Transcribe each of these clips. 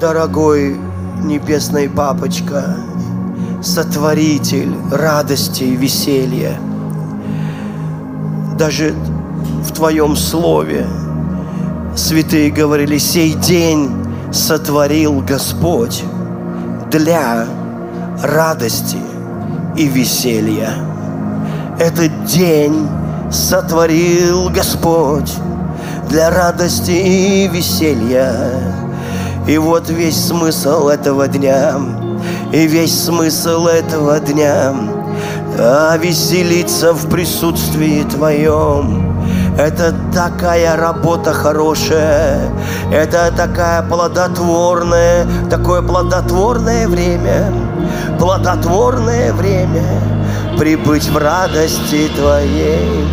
дорогой небесный папочка, сотворитель радости и веселья. Даже в Твоем Слове святые говорили, сей день сотворил Господь для радости и веселья. Этот день сотворил Господь для радости и веселья. И вот весь смысл этого дня, и весь смысл этого дня а веселиться в присутствии Твоем. Это такая работа хорошая, это такая плодотворная, такое плодотворное время, плодотворное время прибыть в радости Твоей,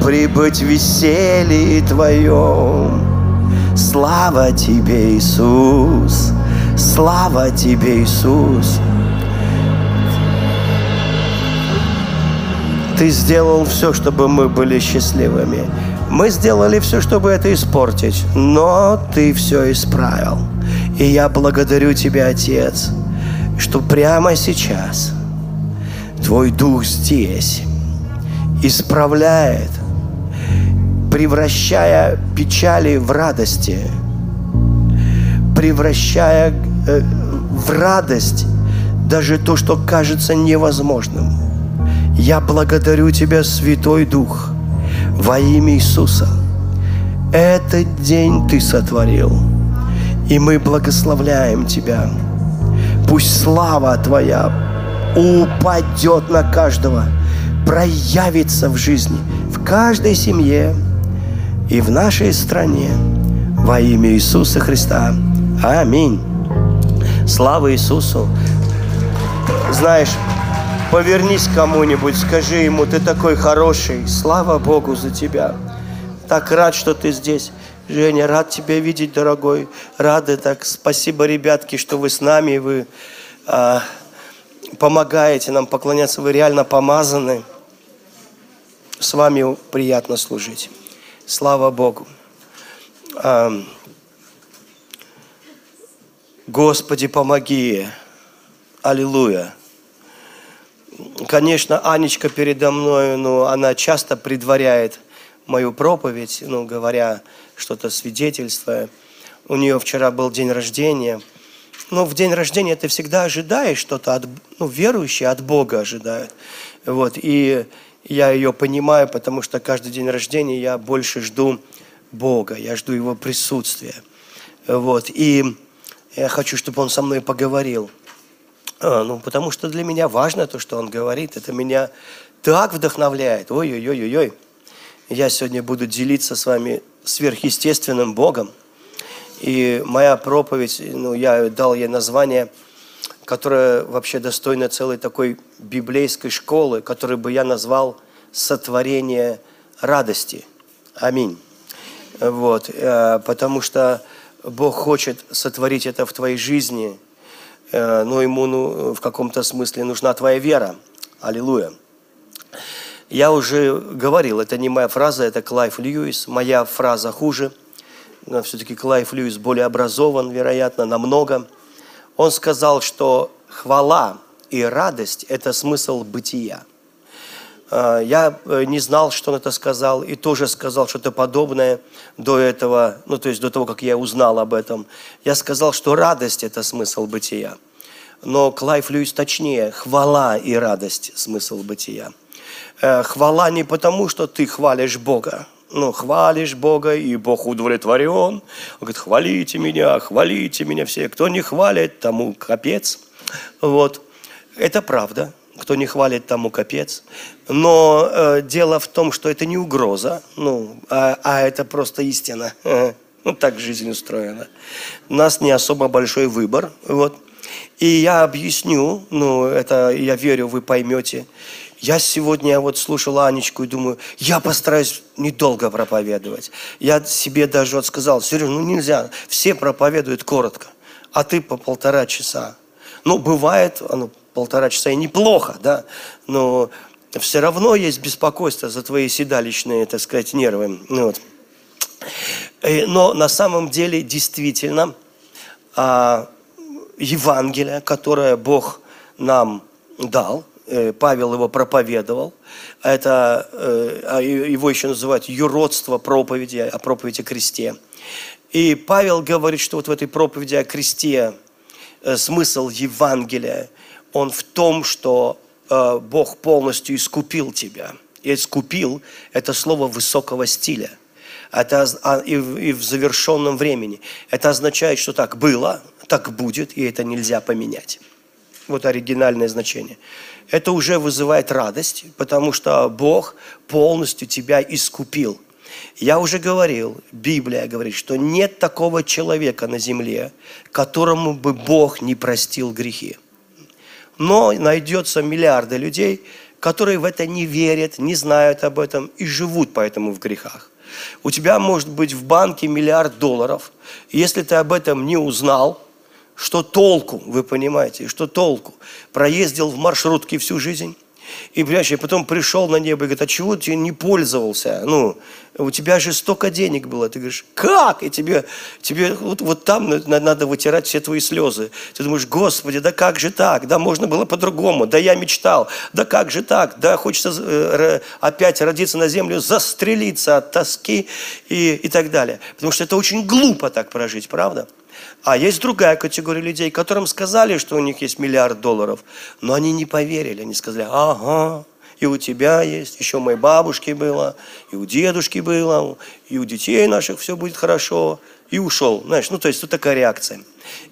прибыть в веселье Твоем. Слава Тебе, Иисус! Слава Тебе, Иисус! Ты сделал все, чтобы мы были счастливыми. Мы сделали все, чтобы это испортить, но Ты все исправил. И я благодарю Тебя, Отец, что прямо сейчас Твой Дух здесь исправляет, превращая печали в радости, превращая э, в радость даже то, что кажется невозможным. Я благодарю Тебя, Святой Дух, во имя Иисуса. Этот день Ты сотворил, и мы благословляем Тебя. Пусть слава Твоя упадет на каждого, проявится в жизни, в каждой семье и в нашей стране во имя Иисуса Христа. Аминь. Слава Иисусу. Знаешь, Повернись к кому-нибудь, скажи ему, ты такой хороший, слава Богу за тебя. Так рад, что ты здесь. Женя, рад тебя видеть, дорогой. Рады так. Спасибо, ребятки, что вы с нами, вы а, помогаете нам поклоняться. Вы реально помазаны. С вами приятно служить. Слава Богу. Господи, помоги. Аллилуйя. Конечно, Анечка передо мной, ну, она часто предваряет мою проповедь, ну, говоря что-то свидетельствуя. У нее вчера был день рождения. Но в день рождения ты всегда ожидаешь что-то от, ну, верующие от Бога ожидают. Вот, и я ее понимаю, потому что каждый день рождения я больше жду Бога, я жду Его присутствия. Вот, и я хочу, чтобы Он со мной поговорил. А, ну, потому что для меня важно то, что он говорит. Это меня так вдохновляет. Ой-ой-ой-ой. Я сегодня буду делиться с вами сверхъестественным Богом. И моя проповедь, ну, я дал ей название, которое вообще достойно целой такой библейской школы, которую бы я назвал «Сотворение радости». Аминь. Вот, э, потому что Бог хочет сотворить это в твоей жизни – Э, но ему ну, в каком-то смысле нужна твоя вера. Аллилуйя. Я уже говорил, это не моя фраза, это Клайв Льюис. Моя фраза хуже. Но все-таки Клайв Льюис более образован, вероятно, намного. Он сказал, что хвала и радость – это смысл бытия – а, я э, не знал, что он это сказал, и тоже сказал что-то подобное до этого, ну, то есть до того, как я узнал об этом. Я сказал, что радость – это смысл бытия. Но Клайв Льюис точнее, хвала и радость – смысл бытия. Э, хвала не потому, что ты хвалишь Бога, ну, хвалишь Бога, и Бог удовлетворен. Он говорит, хвалите меня, хвалите меня все. Кто не хвалит, тому капец. Вот. Это правда кто не хвалит, тому капец. Но э, дело в том, что это не угроза, ну, а, а это просто истина. Ну, так жизнь устроена. У нас не особо большой выбор. Вот. И я объясню, ну, это, я верю, вы поймете. Я сегодня вот слушал Анечку и думаю, я постараюсь недолго проповедовать. Я себе даже вот сказал, Сереж, ну нельзя, все проповедуют коротко, а ты по полтора часа. Ну, бывает, оно полтора часа и неплохо, да, но все равно есть беспокойство за твои седалищные, так сказать, нервы. Ну вот. Э, но на самом деле действительно а, Евангелие, которое Бог нам дал, Павел его проповедовал. Это э, а его еще называют юродство проповеди, о проповеди о кресте. И Павел говорит, что вот в этой проповеди о кресте э, смысл Евангелия, он в том, что Бог полностью искупил тебя. И искупил – это слово высокого стиля – это, а, и, и в завершенном времени. Это означает, что так было, так будет, и это нельзя поменять. Вот оригинальное значение. Это уже вызывает радость, потому что Бог полностью тебя искупил. Я уже говорил, Библия говорит, что нет такого человека на земле, которому бы Бог не простил грехи. Но найдется миллиарды людей, которые в это не верят, не знают об этом и живут поэтому в грехах. У тебя может быть в банке миллиард долларов. Если ты об этом не узнал, что толку, вы понимаете, что толку? Проездил в маршрутке всю жизнь, и, понимаешь, и потом пришел на небо и говорит, а чего ты не пользовался? Ну, у тебя же столько денег было. Ты говоришь, как? И тебе, тебе вот, вот там надо вытирать все твои слезы. Ты думаешь, Господи, да как же так? Да можно было по-другому. Да я мечтал. Да как же так? Да хочется э, опять родиться на землю, застрелиться от тоски и, и так далее. Потому что это очень глупо так прожить, правда? А есть другая категория людей, которым сказали, что у них есть миллиард долларов, но они не поверили. Они сказали, ага, и у тебя есть, еще у моей бабушки было, и у дедушки было, и у детей наших все будет хорошо. И ушел, знаешь, ну то есть тут такая реакция.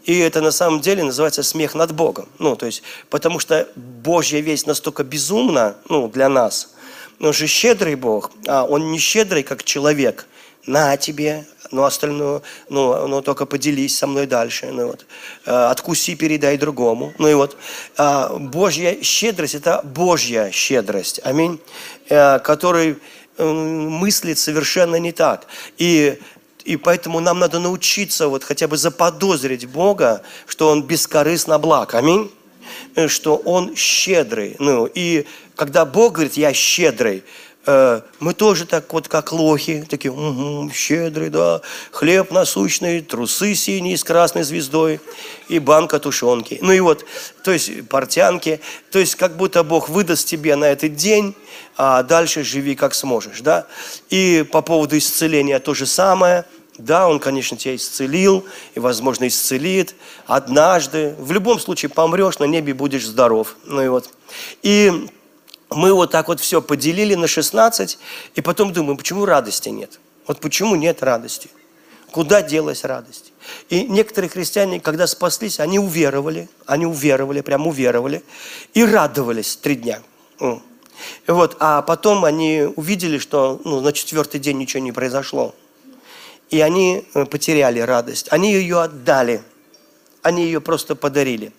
И это на самом деле называется смех над Богом. Ну то есть, потому что Божья весть настолько безумна, ну для нас. Он же щедрый Бог, а он не щедрый, как человек. На тебе, ну остальное, ну, ну только поделись со мной дальше, ну вот, э, откуси, передай другому, ну и вот, э, Божья щедрость – это Божья щедрость, аминь, э, который мыслит совершенно не так, и и поэтому нам надо научиться вот хотя бы заподозрить Бога, что Он бескорыстно благ. Аминь. Что Он щедрый. Ну, и когда Бог говорит, я щедрый, мы тоже так вот, как лохи, такие, угу, щедрый, да, хлеб насущный, трусы синие с красной звездой и банка тушенки. Ну и вот, то есть портянки, то есть как будто Бог выдаст тебе на этот день, а дальше живи как сможешь, да. И по поводу исцеления то же самое, да, Он, конечно, тебя исцелил и, возможно, исцелит однажды. В любом случае помрешь, на небе будешь здоров. Ну и вот. И мы вот так вот все поделили на 16, и потом думаем, почему радости нет? Вот почему нет радости? Куда делась радость? И некоторые христиане, когда спаслись, они уверовали, они уверовали, прям уверовали, и радовались три дня. Вот, а потом они увидели, что ну, на четвертый день ничего не произошло. И они э, потеряли радость. Они ее отдали. Они ее просто подарили.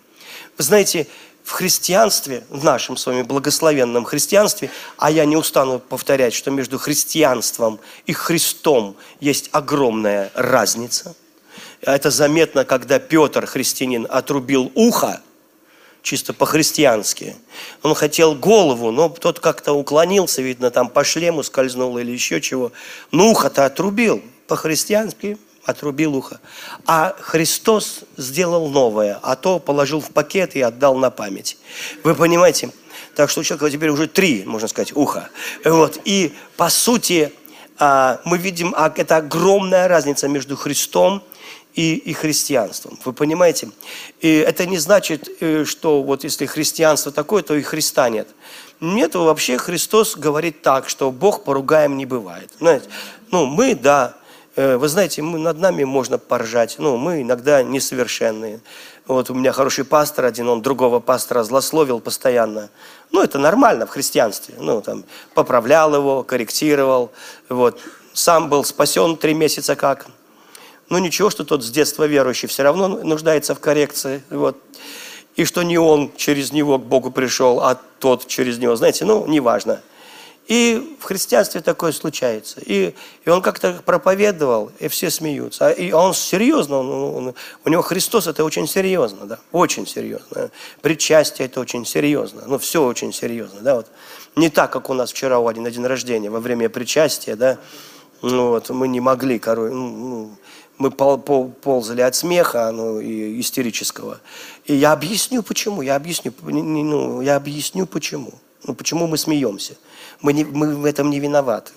Вы знаете, в христианстве, в нашем с вами благословенном христианстве, а я не устану повторять, что между христианством и Христом есть огромная разница. Это заметно, когда Петр, христианин, отрубил ухо, чисто по-христиански. Он хотел голову, но тот как-то уклонился, видно, там по шлему скользнул или еще чего. Но ухо-то отрубил по-христиански, отрубил ухо. А Христос сделал новое, а то положил в пакет и отдал на память. Вы понимаете? Так что у человека теперь уже три, можно сказать, уха. Вот. И по сути а, мы видим, а, это огромная разница между Христом и, и христианством. Вы понимаете? И это не значит, э, что вот если христианство такое, то и Христа нет. Нет, вообще Христос говорит так, что Бог поругаем не бывает. Знаете, ну, мы, да, вы знаете, мы, над нами можно поржать. Ну, мы иногда несовершенные. Вот у меня хороший пастор один, он другого пастора злословил постоянно. Ну, это нормально в христианстве. Ну, там, поправлял его, корректировал. Вот. Сам был спасен три месяца как. Ну, ничего, что тот с детства верующий все равно нуждается в коррекции. Вот. И что не он через него к Богу пришел, а тот через него. Знаете, ну, неважно. И в христианстве такое случается. И, и он как-то проповедовал, и все смеются. А, и он серьезно, он, он, у него Христос это очень серьезно, да, очень серьезно. Причастие это очень серьезно, ну все очень серьезно, да, вот. Не так, как у нас вчера у один день рождения, во время причастия, да, ну вот, мы не могли, короче, ну, ну Мы пол, пол, ползали от смеха ну, и истерического. И я объясню, почему. Я объясню, ну, я объясню, почему. Ну, почему мы смеемся. Мы, не, мы в этом не виноваты.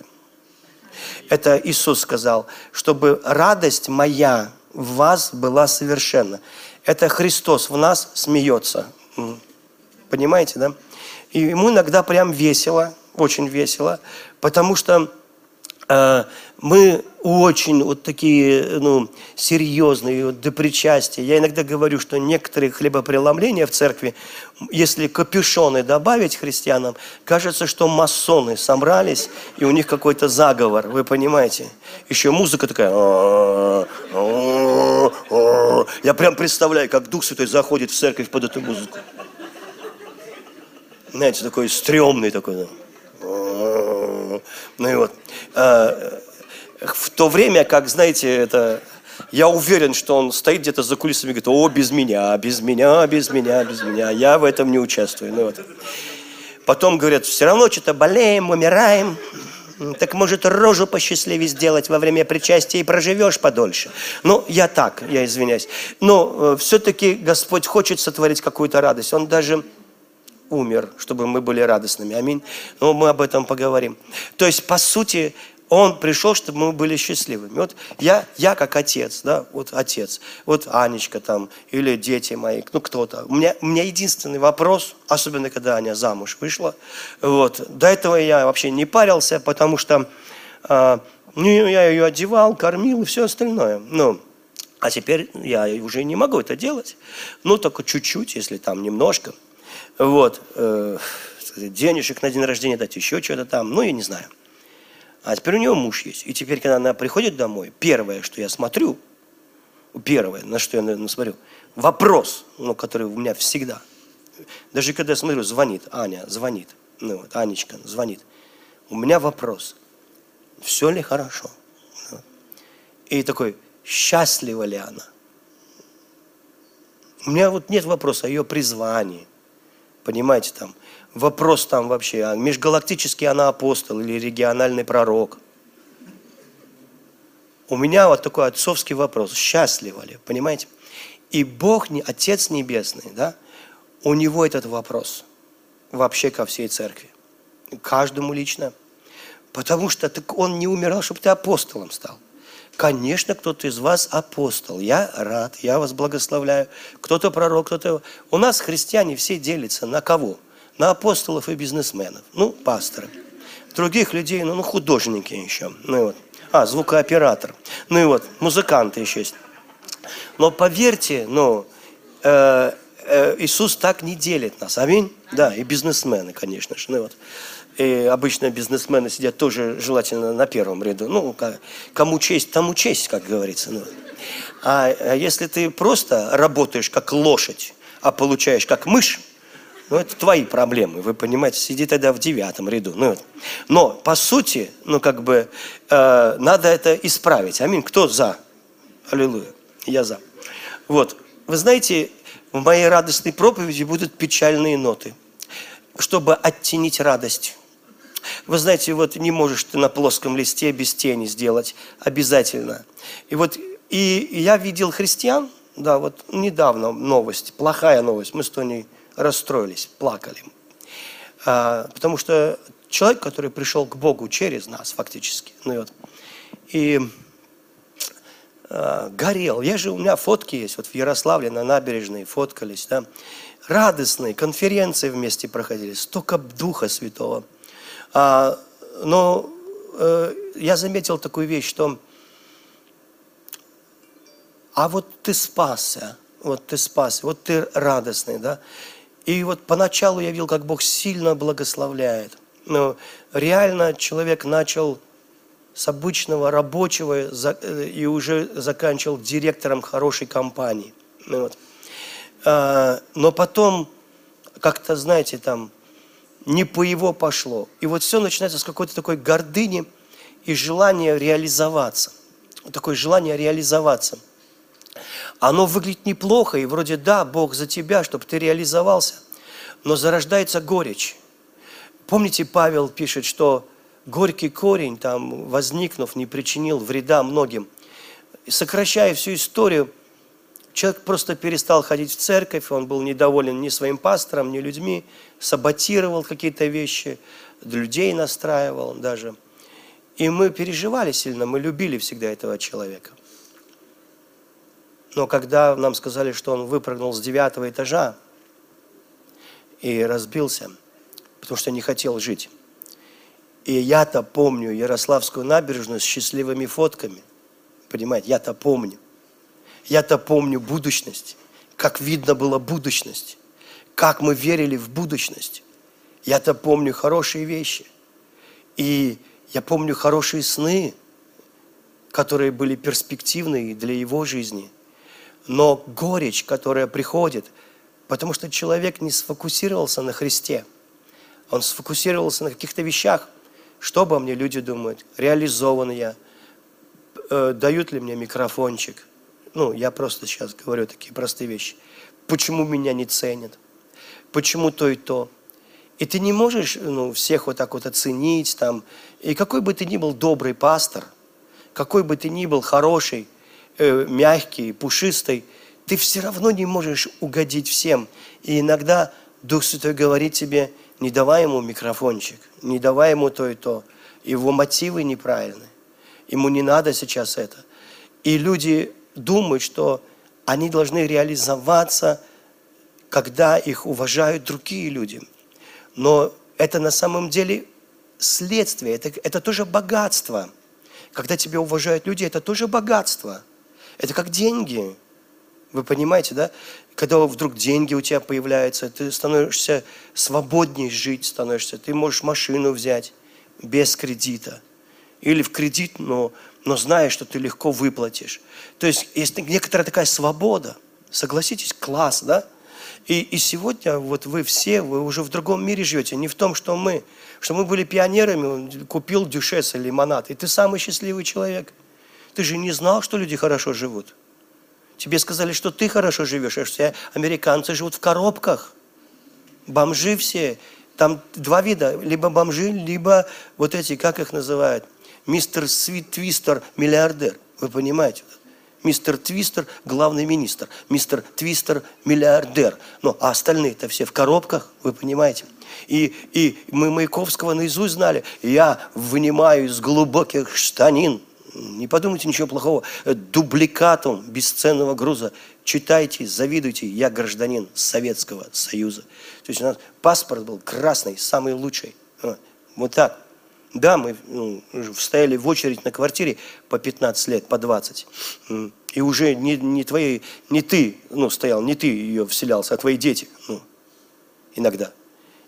Это Иисус сказал, чтобы радость моя в вас была совершенна. Это Христос в нас смеется. Понимаете, да? И ему иногда прям весело, очень весело, потому что мы очень вот такие, ну, серьезные, вот, до причастия. Я иногда говорю, что некоторые хлебопреломления в церкви, если капюшоны добавить христианам, кажется, что масоны собрались, и у них какой-то заговор, вы понимаете? Еще музыка такая. Я прям представляю, как Дух Святой заходит в церковь под эту музыку. Знаете, такой стрёмный такой. Ну и вот. А, в то время, как, знаете, это... Я уверен, что он стоит где-то за кулисами и говорит, о, без меня, без меня, без меня, без меня, я в этом не участвую. Ну, вот. Потом говорят, все равно что-то болеем, умираем, так может рожу посчастливее сделать во время причастия и проживешь подольше. Ну, я так, я извиняюсь. Но э, все-таки Господь хочет сотворить какую-то радость. Он даже умер, чтобы мы были радостными. Аминь. Но мы об этом поговорим. То есть, по сути, он пришел, чтобы мы были счастливыми. Вот я, я как отец, да, вот отец, вот Анечка там, или дети мои, ну кто-то. У меня, у меня единственный вопрос, особенно когда Аня замуж вышла, вот, до этого я вообще не парился, потому что э, ну, я ее одевал, кормил и все остальное. Ну, а теперь я уже не могу это делать. Ну, только чуть-чуть, если там немножко. Вот, э, денежек на день рождения дать, еще что-то там, ну, я не знаю. А теперь у него муж есть. И теперь, когда она приходит домой, первое, что я смотрю, первое, на что я наверное, смотрю, вопрос, ну, который у меня всегда. Даже когда я смотрю, звонит, Аня звонит, ну, вот, Анечка звонит. У меня вопрос, все ли хорошо? И такой, счастлива ли она? У меня вот нет вопроса о ее призвании. Понимаете, там, вопрос там вообще, а межгалактический она апостол или региональный пророк. У меня вот такой отцовский вопрос, счастлива ли, понимаете? И Бог, Отец Небесный, да, у него этот вопрос вообще ко всей церкви, каждому лично. Потому что так он не умирал, чтобы ты апостолом стал. Конечно, кто-то из вас апостол. Я рад, я вас благословляю. Кто-то пророк, кто-то... У нас христиане все делятся на кого? на апостолов и бизнесменов, ну, пасторы. Других людей, ну, ну художники еще, ну и вот. А, звукооператор. Ну и вот, музыканты еще есть. Но поверьте, ну, э, э, Иисус так не делит нас. Аминь? Да, и бизнесмены, конечно же. Ну, вот. И обычно бизнесмены сидят тоже желательно на первом ряду. Ну, кому честь, тому честь, как говорится. Ну. А, а если ты просто работаешь как лошадь, а получаешь как мышь, ну, это твои проблемы, вы понимаете, сиди тогда в девятом ряду. Ну, но, по сути, ну, как бы, э, надо это исправить. Аминь. Кто за? Аллилуйя. Я за. Вот. Вы знаете, в моей радостной проповеди будут печальные ноты, чтобы оттенить радость. Вы знаете, вот не можешь ты на плоском листе без тени сделать. Обязательно. И вот, и я видел христиан, да, вот недавно новость, плохая новость, мы с Тоней расстроились, плакали. А, потому что человек, который пришел к Богу через нас фактически, ну и, вот, и а, горел. Я же, у меня фотки есть, вот в Ярославле на набережной фоткались, да, радостные, конференции вместе проходили, столько Духа Святого. А, но э, я заметил такую вещь, что а вот ты спасся, вот ты спасся, вот ты радостный, да, и вот поначалу я видел, как Бог сильно благословляет. Но реально человек начал с обычного рабочего э, и уже заканчивал директором хорошей компании. Ну вот. А, но потом, как-то, знаете, там, не по его пошло. И вот все начинается с какой-то такой гордыни и желания реализоваться. Такое желание реализоваться – оно выглядит неплохо, и вроде да, Бог за тебя, чтобы ты реализовался, но зарождается горечь. Помните, Павел пишет, что горький корень, там, возникнув, не причинил вреда многим. Сокращая всю историю, человек просто перестал ходить в церковь, он был недоволен ни своим пастором, ни людьми, саботировал какие-то вещи, людей настраивал даже. И мы переживали сильно, мы любили всегда этого человека. Но когда нам сказали, что он выпрыгнул с девятого этажа и разбился, потому что не хотел жить. И я-то помню Ярославскую набережную с счастливыми фотками. Понимаете, я-то помню. Я-то помню будущность, как видно было будущность, как мы верили в будущность. Я-то помню хорошие вещи. И я помню хорошие сны, которые были перспективные для его жизни. Но горечь, которая приходит, потому что человек не сфокусировался на Христе. Он сфокусировался на каких-то вещах. Что обо мне люди думают? Реализован я? Э, дают ли мне микрофончик? Ну, я просто сейчас говорю такие простые вещи. Почему меня не ценят? Почему то и то? И ты не можешь ну, всех вот так вот оценить. Там. И какой бы ты ни был добрый пастор, какой бы ты ни был хороший, э, мягкий, пушистый, ты все равно не можешь угодить всем. И иногда Дух Святой говорит тебе, не давай ему микрофончик, не давай ему то и то. Его мотивы неправильны. Ему не надо сейчас это. И люди думают, что они должны реализоваться, когда их уважают другие люди – но это на самом деле следствие, это, это тоже богатство. Когда тебя уважают люди, это тоже богатство. Это как деньги. Вы понимаете, да? Когда вдруг деньги у тебя появляются, ты становишься свободнее жить, становишься. Ты можешь машину взять без кредита. Или в кредит, но, но знаешь, что ты легко выплатишь. То есть есть некоторая такая свобода. Согласитесь, класс, да? И, и сегодня вот вы все, вы уже в другом мире живете, не в том, что мы. Что мы были пионерами, он купил дюшес или лимонад, и ты самый счастливый человек. Ты же не знал, что люди хорошо живут. Тебе сказали, что ты хорошо живешь, а все американцы живут в коробках. Бомжи все. Там два вида, либо бомжи, либо вот эти, как их называют, мистер Свит Твистер, миллиардер. Вы понимаете? Мистер Твистер – главный министр. Мистер Твистер – миллиардер. Ну, а остальные-то все в коробках, вы понимаете? И, и мы Маяковского наизусть знали. Я вынимаю из глубоких штанин, не подумайте ничего плохого, дубликатом бесценного груза. Читайте, завидуйте, я гражданин Советского Союза. То есть у нас паспорт был красный, самый лучший. Вот так. Да, мы ну, стояли в очередь на квартире по 15 лет, по 20. И уже не, не, твои, не ты ну, стоял, не ты ее вселялся, а твои дети. Ну, иногда.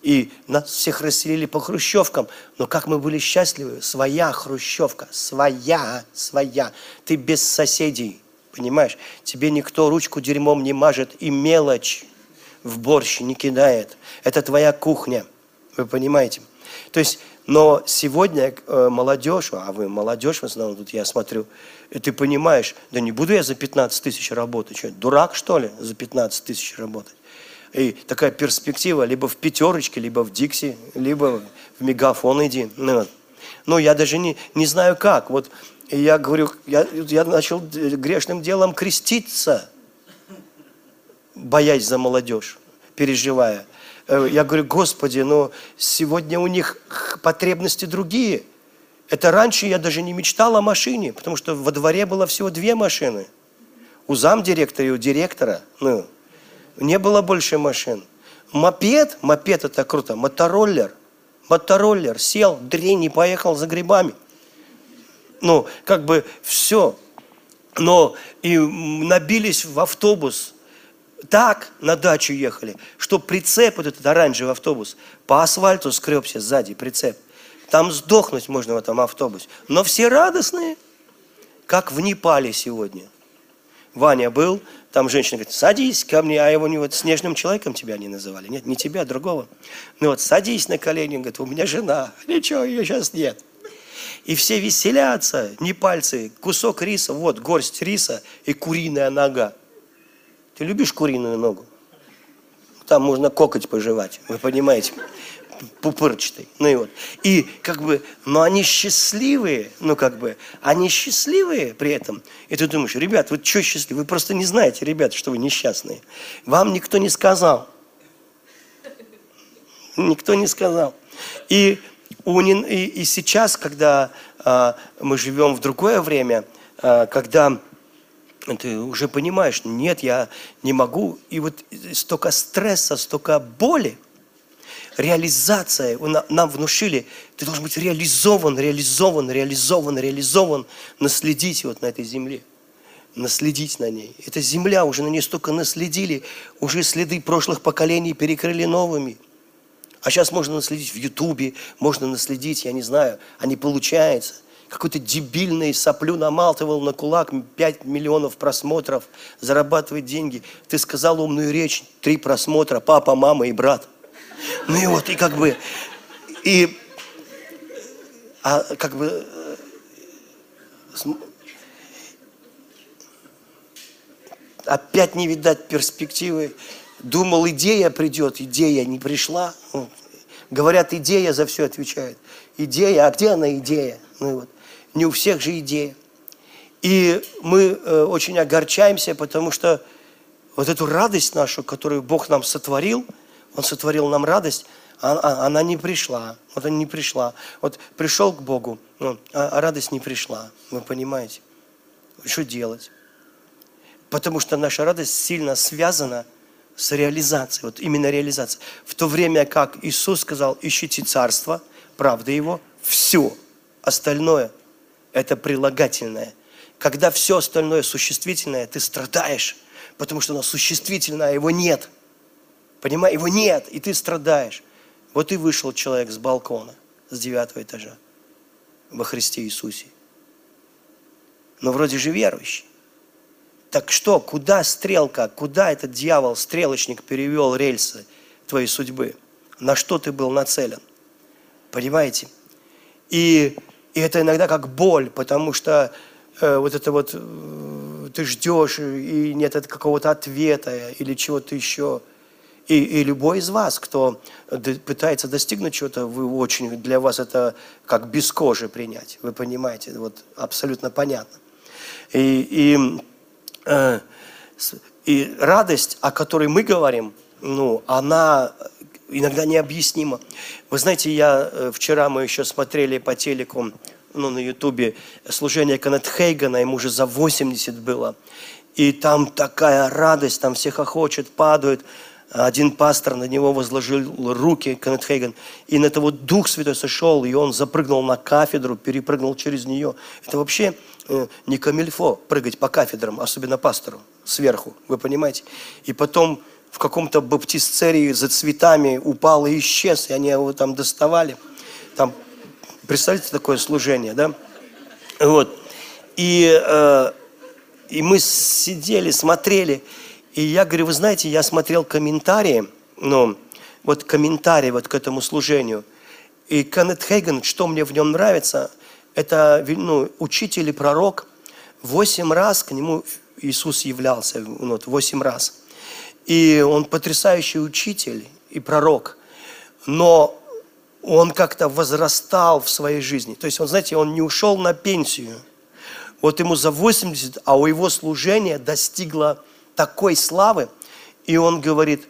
И нас всех расселили по хрущевкам. Но как мы были счастливы. Своя хрущевка. Своя, своя. Ты без соседей. Понимаешь? Тебе никто ручку дерьмом не мажет и мелочь в борщ не кидает. Это твоя кухня. Вы понимаете? То есть но сегодня э, молодежь, а вы молодежь в основном, тут я смотрю, и ты понимаешь, да не буду я за 15 тысяч работать. Что, дурак, что ли, за 15 тысяч работать? И такая перспектива, либо в пятерочке, либо в Дикси, либо в мегафон иди. Ну, ну я даже не, не знаю как. Вот я говорю, я, я начал грешным делом креститься, боясь за молодежь, переживая. Э, я говорю, Господи, но сегодня у них потребности другие. Это раньше я даже не мечтал о машине, потому что во дворе было всего две машины. У замдиректора и у директора. Ну, не было больше машин. Мопед, мопед это круто, мотороллер. Мотороллер сел, дрень и поехал за грибами. Ну, как бы все. Но и набились в автобус, так на дачу ехали, что прицеп, вот этот оранжевый автобус, по асфальту скребся сзади прицеп. Там сдохнуть можно в этом автобусе. Но все радостные, как в Непале сегодня. Ваня был, там женщина говорит, садись ко мне, а его не вот снежным человеком тебя не называли. Нет, не тебя, а другого. Ну вот, садись на колени, он говорит, у меня жена. Ничего, ее сейчас нет. И все веселятся, не пальцы, кусок риса, вот горсть риса и куриная нога. Ты любишь куриную ногу? Там можно кокоть пожевать, вы понимаете. пупырчатый. Ну и вот. И как бы, но они счастливые, ну как бы, они счастливые при этом. И ты думаешь, ребят, вы что счастливы? Вы просто не знаете, ребят, что вы несчастные. Вам никто не сказал. Никто не сказал. И, и, и сейчас, когда а, мы живем в другое время, а, когда ты уже понимаешь, нет, я не могу. И вот столько стресса, столько боли, реализация, нам внушили, ты должен быть реализован, реализован, реализован, реализован, наследить вот на этой земле, наследить на ней. Эта земля, уже на ней столько наследили, уже следы прошлых поколений перекрыли новыми. А сейчас можно наследить в Ютубе, можно наследить, я не знаю, а не получается – какой-то дебильный соплю намалтывал на кулак 5 миллионов просмотров, зарабатывает деньги. Ты сказал умную речь, три просмотра, папа, мама и брат. Ну и вот, и как бы, и, а как бы, опять не видать перспективы. Думал, идея придет, идея не пришла. Говорят, идея за все отвечает. Идея, а где она идея? Ну и вот не у всех же идея. И мы э, очень огорчаемся, потому что вот эту радость нашу, которую Бог нам сотворил, Он сотворил нам радость, а, а, она не пришла. Вот она не пришла. Вот пришел к Богу, ну, а радость не пришла. Вы понимаете? Что делать? Потому что наша радость сильно связана с реализацией. Вот именно реализация. В то время как Иисус сказал, ищите царство, правда Его, все остальное это прилагательное. Когда все остальное существительное, ты страдаешь, потому что оно существительное, а его нет. Понимаешь, его нет, и ты страдаешь. Вот и вышел человек с балкона, с девятого этажа, во Христе Иисусе. Но вроде же верующий. Так что, куда стрелка, куда этот дьявол, стрелочник перевел рельсы твоей судьбы? На что ты был нацелен? Понимаете? И и это иногда как боль, потому что э, вот это вот э, ты ждешь, и нет какого-то ответа или чего-то еще. И, и любой из вас, кто пытается достигнуть чего-то, вы очень, для вас это как без кожи принять. Вы понимаете, вот абсолютно понятно. И, и, э, и радость, о которой мы говорим, ну, она иногда необъяснимо. Вы знаете, я э, вчера мы еще смотрели по телеку, ну, на ютубе, служение Канет Хейгана, ему уже за 80 было. И там такая радость, там все хохочут, падают. Один пастор на него возложил руки, Канет Хейган, и на того Дух Святой сошел, и он запрыгнул на кафедру, перепрыгнул через нее. Это вообще э, не камильфо прыгать по кафедрам, особенно пастору, сверху, вы понимаете? И потом в каком-то баптисцерии за цветами упал и исчез, и они его там доставали. Там, представьте такое служение, да? Вот. И, э, и мы сидели, смотрели, и я говорю, вы знаете, я смотрел комментарии, ну, вот комментарии вот к этому служению. И Кеннет Хейген, что мне в нем нравится, это ну, учитель и пророк. Восемь раз к нему Иисус являлся, вот, восемь раз. И он потрясающий учитель и пророк. Но он как-то возрастал в своей жизни. То есть, он, знаете, он не ушел на пенсию. Вот ему за 80, а у его служения достигло такой славы. И он говорит,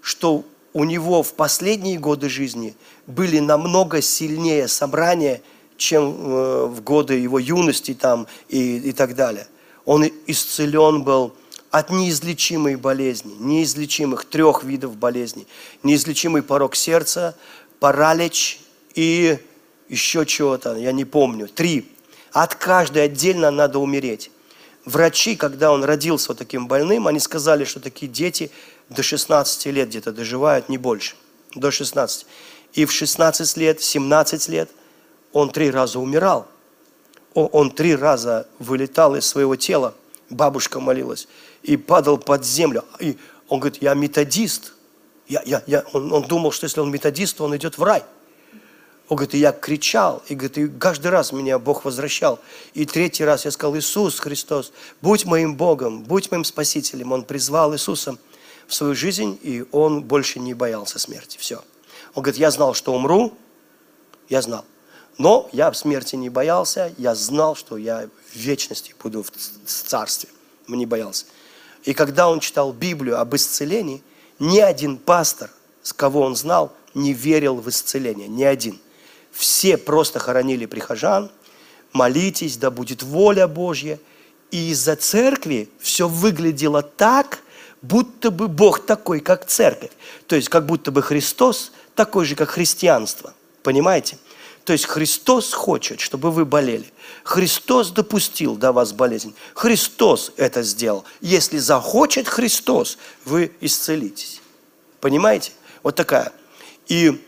что у него в последние годы жизни были намного сильнее собрания, чем э, в годы его юности там и, и так далее. Он исцелен был от неизлечимой болезни, неизлечимых трех видов болезней. Неизлечимый порог сердца, паралич и еще чего-то, я не помню, три. От каждой отдельно надо умереть. Врачи, когда он родился вот таким больным, они сказали, что такие дети до 16 лет где-то доживают, не больше, до 16. И в 16 лет, 17 лет он три раза умирал. Он три раза вылетал из своего тела. Бабушка молилась и падал под землю. И он говорит, я методист. Я, я, я. Он, он думал, что если он методист, то он идет в рай. Он говорит, и я кричал, и, говорит, и каждый раз меня Бог возвращал. И третий раз я сказал, Иисус Христос, будь моим Богом, будь моим Спасителем. Он призвал Иисуса в свою жизнь, и он больше не боялся смерти. Все. Он говорит, я знал, что умру, я знал. Но я в смерти не боялся, я знал, что я в вечности буду в царстве. Не боялся. И когда он читал Библию об исцелении, ни один пастор, с кого он знал, не верил в исцеление. Ни один. Все просто хоронили прихожан, молитесь, да будет воля Божья. И из-за церкви все выглядело так, будто бы Бог такой, как церковь. То есть, как будто бы Христос такой же, как христианство. Понимаете? То есть Христос хочет, чтобы вы болели. Христос допустил до вас болезнь. Христос это сделал. Если захочет Христос, вы исцелитесь. Понимаете? Вот такая. И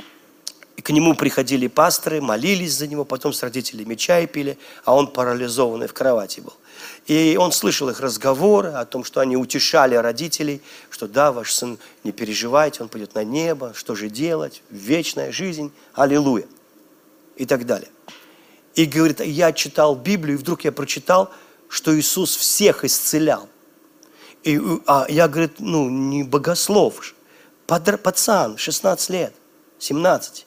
к нему приходили пасторы, молились за него, потом с родителями чай пили, а он парализованный в кровати был. И он слышал их разговоры о том, что они утешали родителей, что да, ваш сын, не переживайте, он пойдет на небо, что же делать, вечная жизнь, аллилуйя и так далее. И говорит, я читал Библию, и вдруг я прочитал, что Иисус всех исцелял. И, а я, говорит, ну, не богослов, пацан, 16 лет, 17.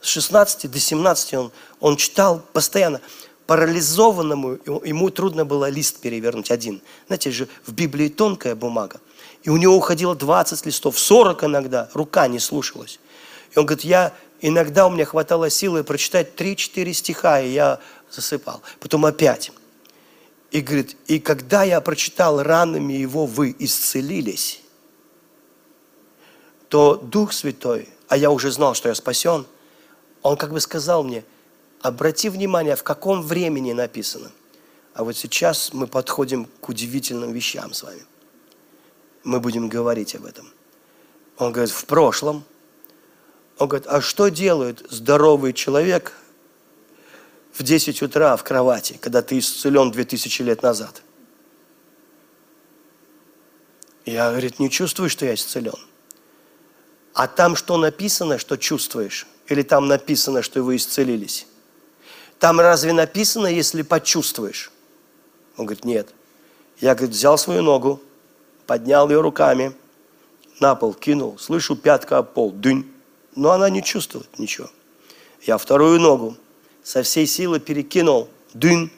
С 16 до 17 он, он читал постоянно. Парализованному ему трудно было лист перевернуть один. Знаете же, в Библии тонкая бумага. И у него уходило 20 листов, 40 иногда, рука не слушалась. И он говорит, я Иногда у меня хватало силы прочитать 3-4 стиха, и я засыпал. Потом опять. И говорит, и когда я прочитал ранами его вы исцелились, то Дух Святой, а я уже знал, что я спасен, он как бы сказал мне, обрати внимание, в каком времени написано. А вот сейчас мы подходим к удивительным вещам с вами. Мы будем говорить об этом. Он говорит, в прошлом – он говорит, а что делает здоровый человек в 10 утра в кровати, когда ты исцелен 2000 лет назад? Я, говорит, не чувствую, что я исцелен. А там что написано, что чувствуешь? Или там написано, что вы исцелились? Там разве написано, если почувствуешь? Он говорит, нет. Я, говорит, взял свою ногу, поднял ее руками, на пол кинул, слышу, пятка об пол, дынь но она не чувствует ничего. Я вторую ногу со всей силы перекинул, дын.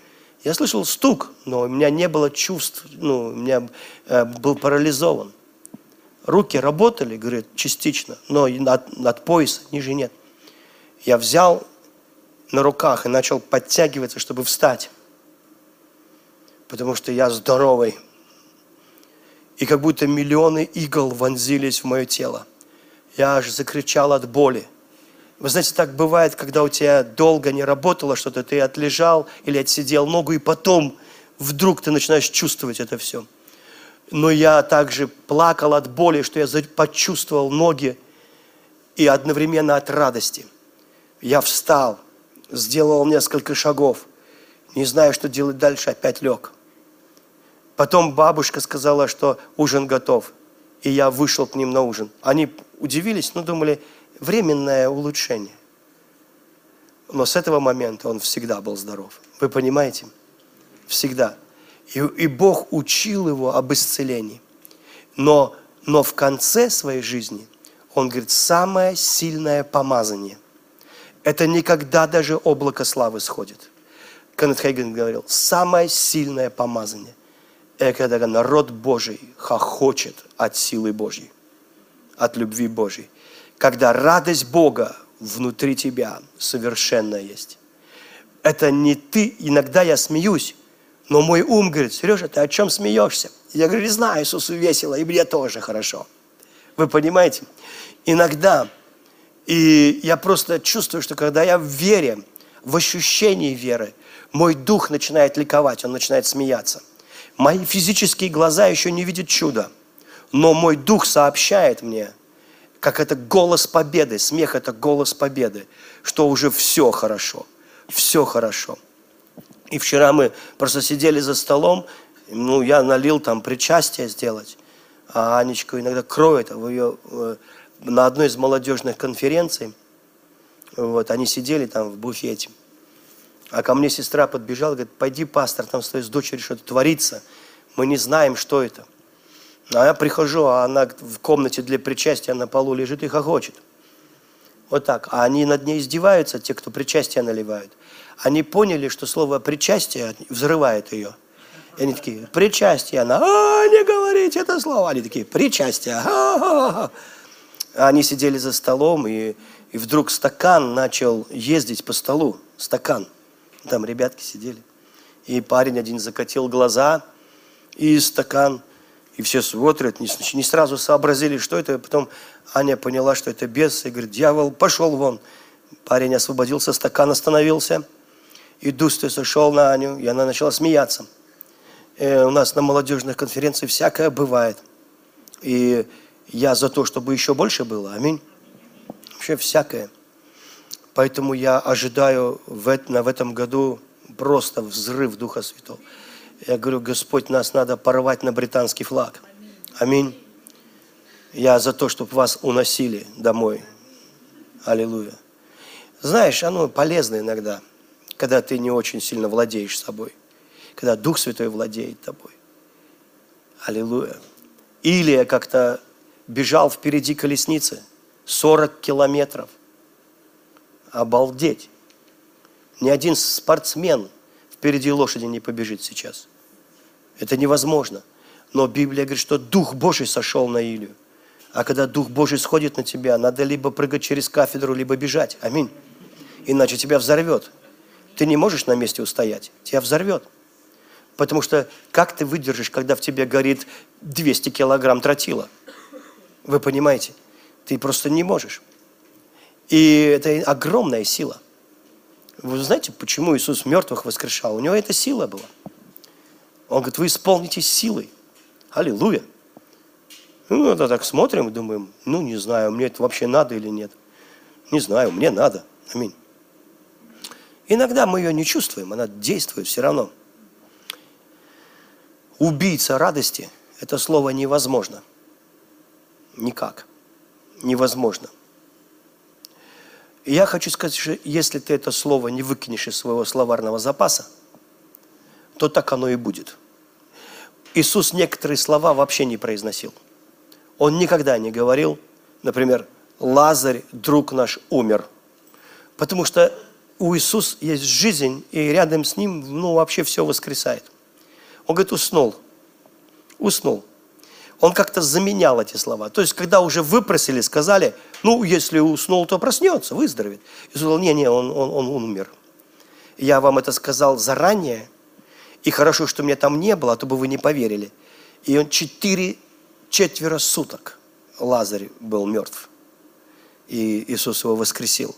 Я слышал стук, но у меня не было чувств, ну, у меня э, был парализован. Руки работали, говорит, частично, но над, над пояса, ниже нет. Я взял на руках и начал подтягиваться, чтобы встать. Потому что я здоровый. И как будто миллионы игл вонзились в мое тело. Я аж закричал от боли. Вы знаете, так бывает, когда у тебя долго не работало что-то, ты отлежал или отсидел ногу, и потом вдруг ты начинаешь чувствовать это все. Но я также плакал от боли, что я почувствовал ноги и одновременно от радости. Я встал, сделал несколько шагов, не знаю, что делать дальше, опять лег. Потом бабушка сказала, что ужин готов, и я вышел к ним на ужин. Они удивились, но думали, временное улучшение. Но с этого момента он всегда был здоров. Вы понимаете? Всегда. И, и Бог учил его об исцелении. Но, но в конце своей жизни он говорит, самое сильное помазание. Это никогда даже облако славы сходит. Кеннет Хейген говорил, самое сильное помазание – когда народ Божий хохочет от силы Божьей от любви Божьей. Когда радость Бога внутри тебя совершенная есть. Это не ты, иногда я смеюсь, но мой ум говорит, Сережа, ты о чем смеешься? Я говорю, не знаю, Иисусу весело, и мне тоже хорошо. Вы понимаете? Иногда, и я просто чувствую, что когда я в вере, в ощущении веры, мой дух начинает ликовать, он начинает смеяться. Мои физические глаза еще не видят чуда – но мой дух сообщает мне, как это голос победы, смех это голос победы, что уже все хорошо, все хорошо. И вчера мы просто сидели за столом, ну, я налил там причастие сделать, а Анечка иногда кроет, в ее, э, на одной из молодежных конференций, вот, они сидели там в буфете, а ко мне сестра подбежала, говорит, пойди, пастор, там с дочерью что-то творится, мы не знаем, что это – а я прихожу, а она в комнате для причастия на полу лежит и хохочет. Вот так. А они над ней издеваются, те, кто причастие наливают. Они поняли, что слово причастие взрывает ее. И они такие, причастие. Она, а, не говорите это слово. Они такие, причастие. А-а-а. Они сидели за столом, и, и вдруг стакан начал ездить по столу. Стакан. Там ребятки сидели. И парень один закатил глаза, и стакан, и все смотрят, не, не сразу сообразили, что это. Потом Аня поняла, что это бес, и говорит, дьявол, пошел вон. Парень освободился, стакан остановился, и дух сошел на Аню, и она начала смеяться. Э, у нас на молодежных конференциях всякое бывает. И я за то, чтобы еще больше было. Аминь. Вообще всякое. Поэтому я ожидаю в, в этом году просто взрыв Духа Святого. Я говорю, Господь, нас надо порвать на британский флаг. Аминь. Я за то, чтобы вас уносили домой. Аллилуйя. Знаешь, оно полезно иногда, когда ты не очень сильно владеешь собой. Когда Дух Святой владеет тобой. Аллилуйя. Или я как-то бежал впереди колесницы 40 километров. Обалдеть. Ни один спортсмен впереди лошади не побежит сейчас. Это невозможно. Но Библия говорит, что Дух Божий сошел на Илью. А когда Дух Божий сходит на тебя, надо либо прыгать через кафедру, либо бежать. Аминь. Иначе тебя взорвет. Ты не можешь на месте устоять. Тебя взорвет. Потому что как ты выдержишь, когда в тебе горит 200 килограмм тротила? Вы понимаете? Ты просто не можешь. И это огромная сила. Вы знаете, почему Иисус мертвых воскрешал? У него эта сила была. Он говорит, вы исполнитесь силой. Аллилуйя. Ну, это так смотрим и думаем, ну, не знаю, мне это вообще надо или нет. Не знаю, мне надо. Аминь. Иногда мы ее не чувствуем, она действует все равно. Убийца радости – это слово невозможно. Никак. Невозможно. Я хочу сказать, что если ты это слово не выкинешь из своего словарного запаса, то так оно и будет. Иисус некоторые слова вообще не произносил. Он никогда не говорил, например, Лазарь, друг наш, умер. Потому что у Иисуса есть жизнь, и рядом с ним ну, вообще все воскресает. Он говорит, уснул. Уснул он как-то заменял эти слова. То есть, когда уже выпросили, сказали, ну, если уснул, то проснется, выздоровеет. И сказал, не-не, он, он, он умер. Я вам это сказал заранее, и хорошо, что меня там не было, а то бы вы не поверили. И он четыре, четверо суток Лазарь был мертв. И Иисус его воскресил.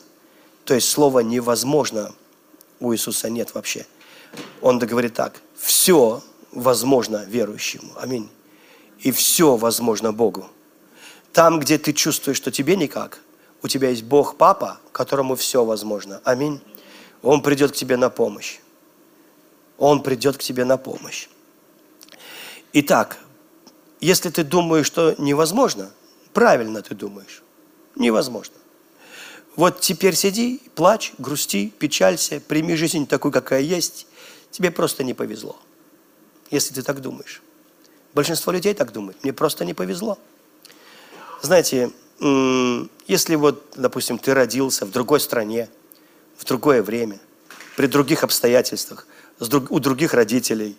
То есть слова «невозможно» у Иисуса нет вообще. Он говорит так, все возможно верующему. Аминь и все возможно Богу. Там, где ты чувствуешь, что тебе никак, у тебя есть Бог Папа, которому все возможно. Аминь. Он придет к тебе на помощь. Он придет к тебе на помощь. Итак, если ты думаешь, что невозможно, правильно ты думаешь. Невозможно. Вот теперь сиди, плачь, грусти, печалься, прими жизнь такой, какая есть. Тебе просто не повезло, если ты так думаешь. Большинство людей так думают. Мне просто не повезло. Знаете, если вот, допустим, ты родился в другой стране, в другое время, при других обстоятельствах, у других родителей,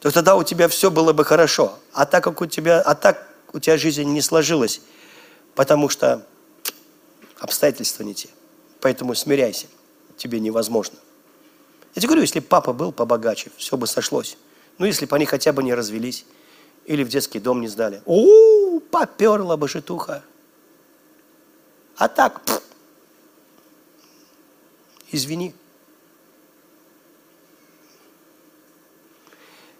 то тогда у тебя все было бы хорошо. А так как у тебя, а так у тебя жизнь не сложилась, потому что обстоятельства не те. Поэтому смиряйся, тебе невозможно. Я тебе говорю, если папа был побогаче, все бы сошлось. Ну, если бы они хотя бы не развелись, или в детский дом не сдали. У, поперла бы житуха. А так, пфф, извини.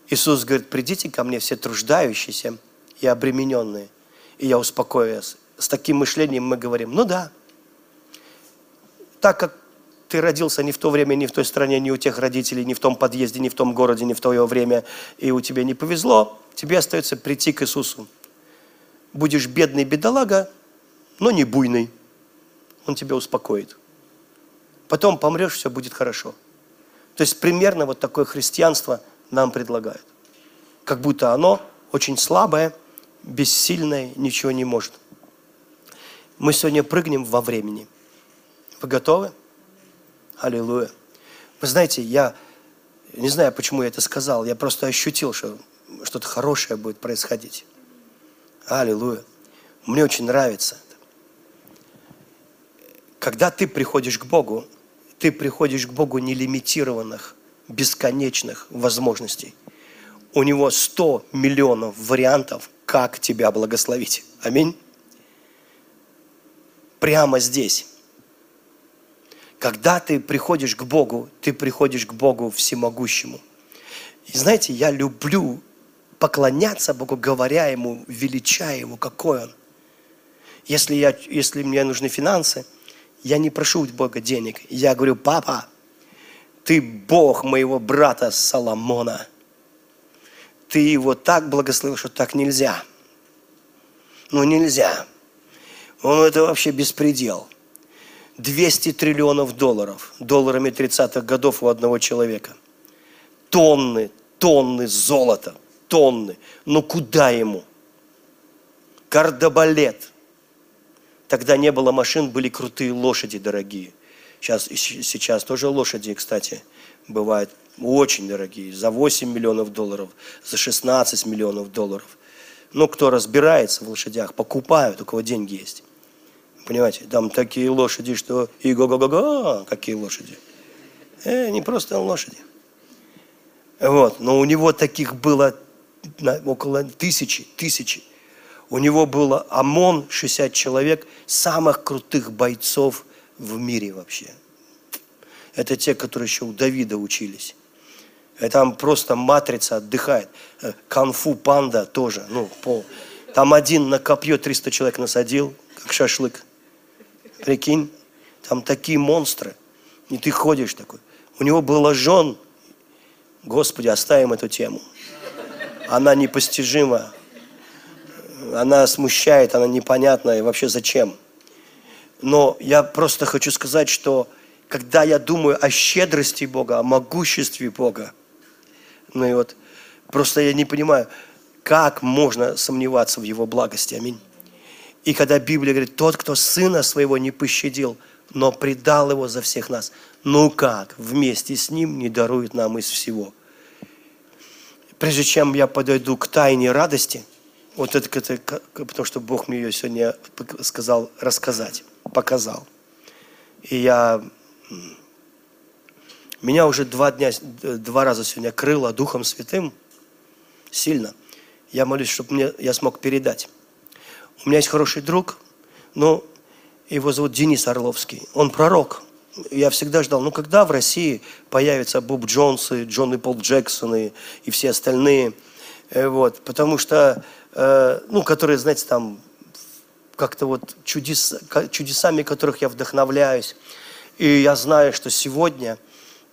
Иисус говорит, придите ко мне все труждающиеся и обремененные, и я успокою вас. С таким мышлением мы говорим, ну да, так как ты родился не в то время, не в той стране, не у тех родителей, не в том подъезде, не в том городе, не в твое время, и у тебя не повезло, тебе остается прийти к Иисусу. Будешь бедный бедолага, но не буйный. Он тебя успокоит. Потом помрешь, все будет хорошо. То есть примерно вот такое христианство нам предлагают. Как будто оно очень слабое, бессильное, ничего не может. Мы сегодня прыгнем во времени. Вы готовы? Аллилуйя. Вы знаете, я не знаю, почему я это сказал, я просто ощутил, что что-то хорошее будет происходить. Аллилуйя. Мне очень нравится. Когда ты приходишь к Богу, ты приходишь к Богу нелимитированных, бесконечных возможностей. У Него 100 миллионов вариантов, как тебя благословить. Аминь. Прямо здесь. Когда ты приходишь к Богу, ты приходишь к Богу всемогущему. И знаете, я люблю поклоняться Богу, говоря Ему, величая Ему, какой Он. Если, я, если мне нужны финансы, я не прошу у Бога денег. Я говорю, папа, ты Бог моего брата Соломона. Ты его так благословил, что так нельзя. Ну нельзя. Он это вообще беспредел. 200 триллионов долларов, долларами 30-х годов у одного человека. Тонны, тонны золота, тонны. Но куда ему? Кардобалет. Тогда не было машин, были крутые лошади дорогие. Сейчас, сейчас тоже лошади, кстати, бывают очень дорогие. За 8 миллионов долларов, за 16 миллионов долларов. Ну, кто разбирается в лошадях, покупают, у кого деньги есть. Понимаете, там такие лошади, что и го-го-го-го, какие лошади. Э, не просто лошади. Вот, но у него таких было около тысячи, тысячи. У него было ОМОН, 60 человек, самых крутых бойцов в мире вообще. Это те, которые еще у Давида учились. И там просто матрица отдыхает. Э, Канфу панда тоже. Ну, пол. Там один на копье 300 человек насадил, как шашлык. Прикинь, там такие монстры. И ты ходишь такой. У него было жен. Господи, оставим эту тему. Она непостижима. Она смущает, она непонятна. И вообще зачем? Но я просто хочу сказать, что когда я думаю о щедрости Бога, о могуществе Бога, ну и вот просто я не понимаю, как можно сомневаться в Его благости. Аминь. И когда Библия говорит, тот, кто сына своего не пощадил, но предал его за всех нас, ну как, вместе с ним не дарует нам из всего. Прежде чем я подойду к тайне радости, вот это, это потому что Бог мне ее сегодня сказал рассказать, показал. И я, меня уже два дня, два раза сегодня крыло Духом Святым, сильно. Я молюсь, чтобы мне, я смог передать. У меня есть хороший друг, но его зовут Денис Орловский. Он пророк. Я всегда ждал, ну когда в России появятся Боб Джонсы, Джон и Пол Джексоны и все остальные, э, вот, потому что, э, ну, которые, знаете, там, как-то вот чудес, чудесами которых я вдохновляюсь. И я знаю, что сегодня –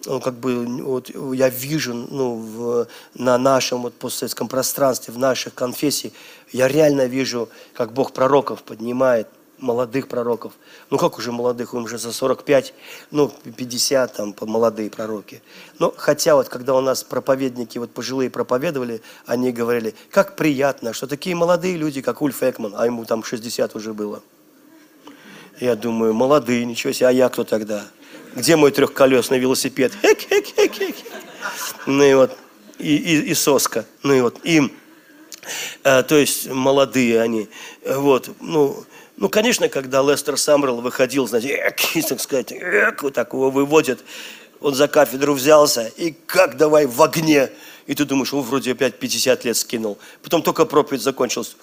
ну, как бы, вот, я вижу ну, в, на нашем вот, постсоветском пространстве, в наших конфессиях, я реально вижу, как Бог пророков поднимает, молодых пророков. Ну, как уже молодых, им уже за 45, ну, 50, там, молодые пророки. Но хотя вот, когда у нас проповедники, вот пожилые проповедовали, они говорили, как приятно, что такие молодые люди, как Ульф Экман, а ему там 60 уже было. Я думаю, молодые, ничего себе, а я кто тогда? где мой трехколесный велосипед? Хек, хек, хек, хек. Ну и вот, и, и, и соска. Ну и вот, им, а, то есть молодые они. Вот, ну, ну, конечно, когда Лестер Самрел выходил, знаете, эк, так сказать, эк, вот так его выводят, он за кафедру взялся, и как давай в огне. И ты думаешь, он вроде опять 50 лет скинул. Потом только проповедь закончилась.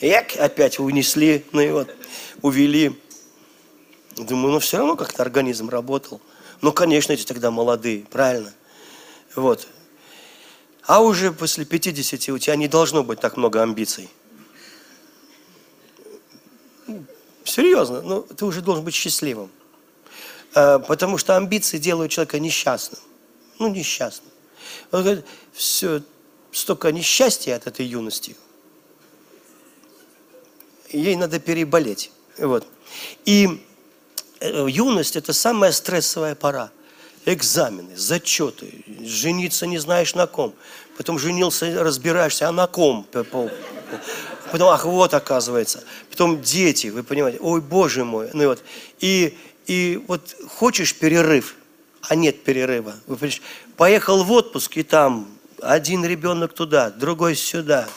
Эк, опять унесли, ну и вот, увели. Думаю, ну все равно как-то организм работал. Ну, конечно, эти тогда молодые, правильно? Вот. А уже после 50 у тебя не должно быть так много амбиций. Серьезно, ну, ты уже должен быть счастливым. А, потому что амбиции делают человека несчастным. Ну, несчастным. Он говорит, все, столько несчастья от этой юности. Ей надо переболеть. Вот. И Э, юность – это самая стрессовая пора. Экзамены, зачеты, жениться не знаешь на ком. Потом женился, разбираешься, а на ком? Потом, ах, вот оказывается. Потом дети, вы понимаете, ой, боже мой. Ну и вот. И, И вот хочешь перерыв, а нет перерыва. Поехал в отпуск, и там один ребенок туда, другой сюда.